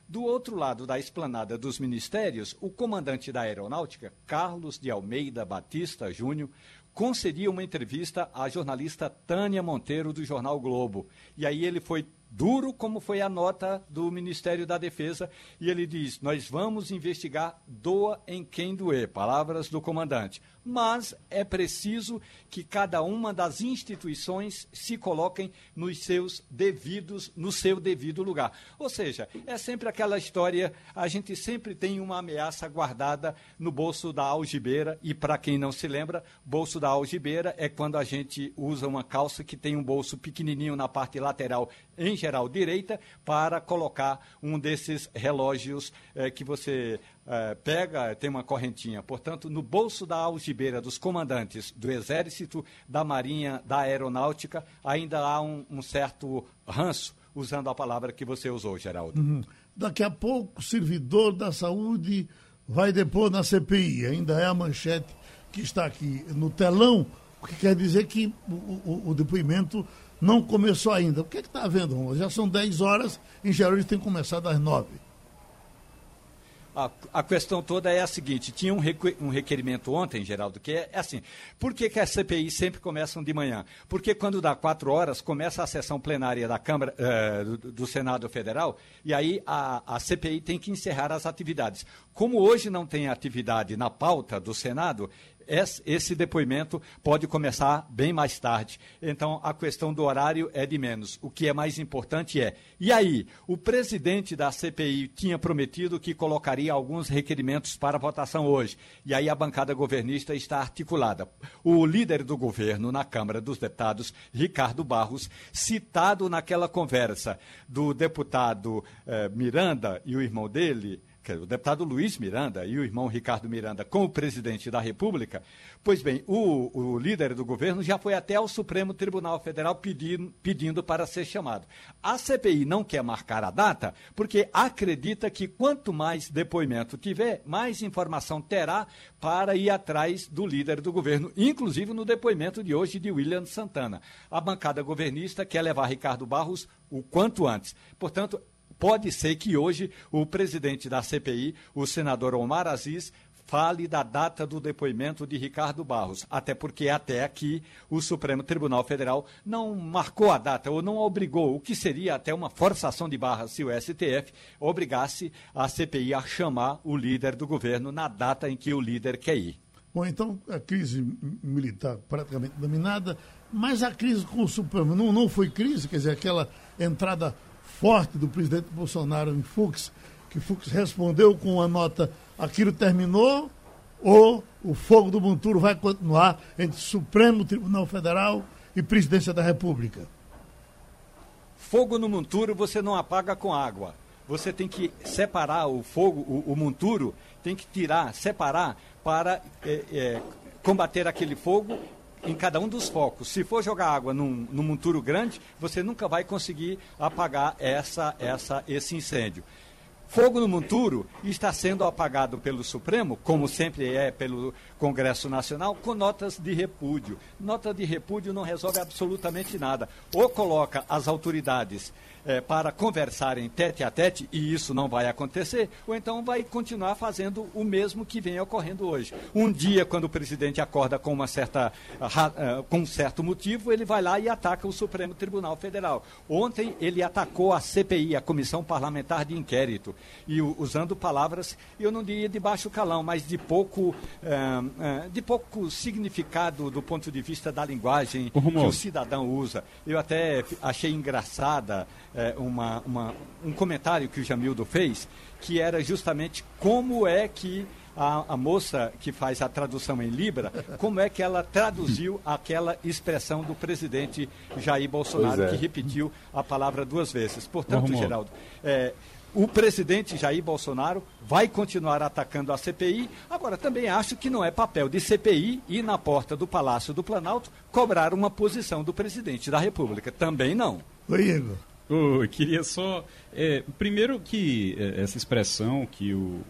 S3: do outro lado da esplanada dos ministérios, o comandante da Aeronáutica, Carlos de Almeida Batista Júnior, concedia uma entrevista à jornalista Tânia Monteiro do jornal Globo. E aí ele foi duro como foi a nota do Ministério da Defesa, e ele diz: Nós vamos investigar, doa em quem doer. Palavras do comandante. Mas é preciso que cada uma das instituições se coloquem nos seus devidos, no seu devido lugar. Ou seja, é sempre aquela história, a gente sempre tem uma ameaça guardada no bolso da algibeira, e para quem não se lembra, bolso da algibeira é quando a gente usa uma calça que tem um bolso pequenininho na parte lateral em geral direita, para colocar um desses relógios eh, que você eh, pega, tem uma correntinha. Portanto, no bolso da algibeira dos comandantes do Exército, da Marinha, da Aeronáutica, ainda há um, um certo ranço, usando a palavra que você usou, Geraldo.
S2: Uhum. Daqui a pouco, servidor da saúde vai depor na CPI. Ainda é a manchete que está aqui no telão, o que quer dizer que o, o, o depoimento não começou ainda. O que é está havendo, Já são 10 horas, em geral eles têm começado às 9.
S3: A, a, questão toda é a seguinte: tinha um, um requerimento ontem, Geraldo, que é, é, assim: por que, que as CPI sempre começam de manhã? Porque quando dá quatro horas, começa a sessão plenária da Câmara, uh, do, do, Senado Federal, e aí a, a CPI tem que encerrar as atividades. Como hoje não tem atividade na pauta do Senado, esse depoimento pode começar bem mais tarde. Então, a questão do horário é de menos. O que é mais importante é, e aí, o presidente da CPI tinha prometido que colocaria alguns requerimentos para votação hoje. E aí a bancada governista está articulada. O líder do governo na Câmara dos Deputados, Ricardo Barros, citado naquela conversa do deputado eh, Miranda e o irmão dele, o deputado Luiz Miranda e o irmão Ricardo Miranda com o presidente da República, pois bem, o, o líder do governo já foi até ao Supremo Tribunal Federal pedindo, pedindo para ser chamado. A CPI não quer marcar a data porque acredita que quanto mais depoimento tiver, mais informação terá para ir atrás do líder do governo, inclusive no depoimento de hoje de William Santana. A bancada governista quer levar Ricardo Barros o quanto antes. Portanto, pode ser que hoje o presidente da CPI, o senador Omar Aziz, fale da data do depoimento de Ricardo Barros, até porque até aqui o Supremo Tribunal Federal não marcou a data ou não obrigou, o que seria até uma forçação de barra se o STF obrigasse a CPI a chamar o líder do governo na data em que o líder quer ir.
S2: Bom, então a crise militar praticamente dominada, mas a crise com o Supremo não, não foi crise, quer dizer, aquela entrada forte do presidente Bolsonaro em Fux, que Fux respondeu com uma nota: aquilo terminou ou o fogo do Monturo vai continuar entre Supremo Tribunal Federal e Presidência da República?
S3: Fogo no Monturo você não apaga com água. Você tem que separar o fogo, o, o monturo, tem que tirar, separar para é, é, combater aquele fogo em cada um dos focos. Se for jogar água num, num monturo grande, você nunca vai conseguir apagar essa, essa, esse incêndio. fogo no monturo está sendo apagado pelo Supremo, como sempre é pelo Congresso Nacional, com notas de repúdio. Nota de repúdio não resolve absolutamente nada. Ou coloca as autoridades é, para conversarem tete a tete, e isso não vai acontecer, ou então vai continuar fazendo o mesmo que vem ocorrendo hoje. Um dia, quando o presidente acorda com, uma certa, uh, com um certo motivo, ele vai lá e ataca o Supremo Tribunal Federal. Ontem ele atacou a CPI, a Comissão Parlamentar de Inquérito, e usando palavras, eu não diria de baixo calão, mas de pouco, uh, uh, de pouco significado do ponto de vista da linguagem que o cidadão usa. Eu até achei engraçada é, uma, uma, um comentário que o Jamildo fez, que era justamente como é que a, a, moça que faz a tradução em Libra, como é que ela traduziu *laughs* aquela expressão do presidente Jair Bolsonaro, é. que repetiu a palavra duas vezes. Portanto, Geraldo, é, o presidente Jair Bolsonaro vai continuar atacando a CPI. Agora, também acho que não é papel de CPI ir na porta do Palácio do Planalto cobrar uma posição do presidente da República. Também não.
S2: Oi, Igor.
S4: Eu queria só. É, primeiro que é, essa expressão que o, o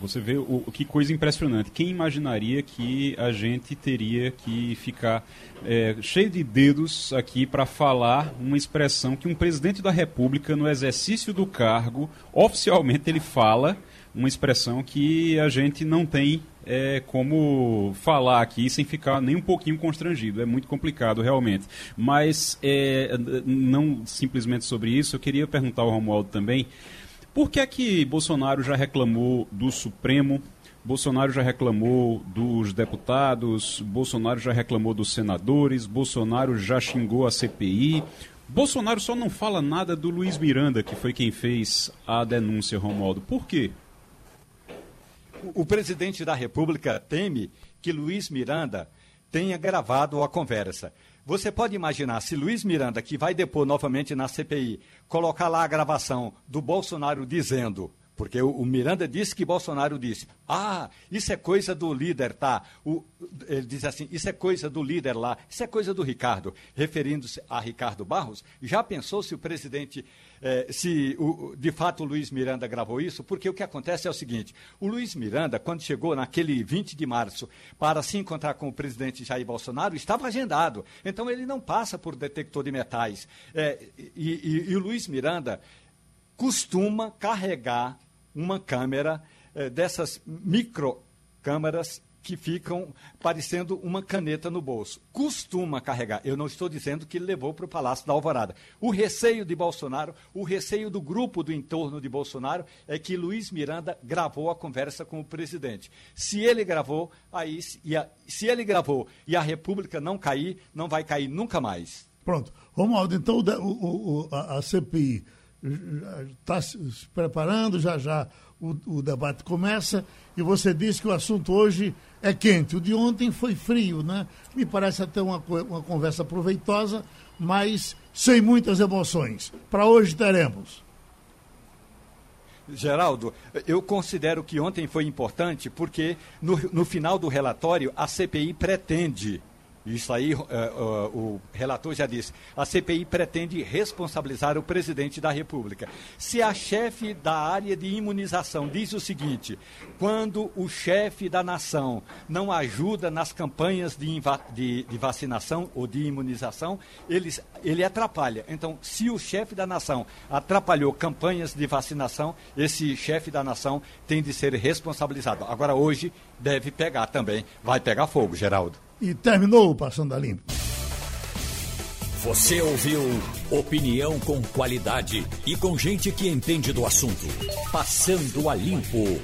S4: você vê o, que coisa impressionante. Quem imaginaria que a gente teria que ficar é, cheio de dedos aqui para falar uma expressão que um presidente da República, no exercício do cargo, oficialmente ele fala uma expressão que a gente não tem é, como falar aqui sem ficar nem um pouquinho constrangido. É muito complicado, realmente. Mas, é, não simplesmente sobre isso, eu queria perguntar ao Romualdo também. Por que é que Bolsonaro já reclamou do Supremo, Bolsonaro já reclamou dos deputados, Bolsonaro já reclamou dos senadores, Bolsonaro já xingou a CPI. Bolsonaro só não fala nada do Luiz Miranda, que foi quem fez a denúncia, Romualdo. Por quê?
S3: O presidente da República teme que Luiz Miranda tenha gravado a conversa. Você pode imaginar se Luiz Miranda, que vai depor novamente na CPI, colocar lá a gravação do Bolsonaro dizendo porque o, Miranda disse que Bolsonaro disse: Ah, isso é coisa do líder, tá? O, ele diz assim: Isso é coisa do líder lá, isso é coisa do Ricardo, referindo-se a Ricardo Barros. Já pensou se o presidente, eh, se o, de fato o Luiz Miranda gravou isso? Porque o que acontece é o seguinte: o Luiz Miranda, quando chegou naquele 20 de março para se encontrar com o presidente Jair Bolsonaro, estava agendado. Então ele não passa por detector de metais. Eh, e, e, e o Luiz Miranda costuma carregar uma câmera eh, dessas microcâmeras que ficam parecendo uma caneta no bolso. Costuma carregar. Eu não estou dizendo que levou para o Palácio da Alvorada. O receio de Bolsonaro, o receio do grupo do entorno de Bolsonaro é que Luiz Miranda gravou a conversa com o presidente. Se ele gravou, aí a, se ele gravou e a República não cair, não vai cair nunca mais.
S2: Pronto. Romualdo, então o, o, a, a CPI está se preparando, já já o, o, debate começa, e você disse que o assunto hoje é quente. O de ontem foi frio, né? Me parece até uma, uma conversa proveitosa, mas sem muitas emoções. Para hoje teremos.
S3: Geraldo, eu considero que ontem foi importante porque no, no final do relatório a CPI pretende isso aí, uh, uh, o relator já disse. A CPI pretende responsabilizar o presidente da República. Se a chefe da área de imunização diz o seguinte: quando o chefe da nação não ajuda nas campanhas de, de, de vacinação ou de imunização, eles, ele atrapalha. Então, se o chefe da nação atrapalhou campanhas de vacinação, esse chefe da nação tem de ser responsabilizado. Agora, hoje, deve pegar também. Vai pegar fogo, Geraldo.
S2: E terminou Passando a Limpo.
S1: Você ouviu opinião com qualidade e com gente que entende do assunto. Passando a Limpo.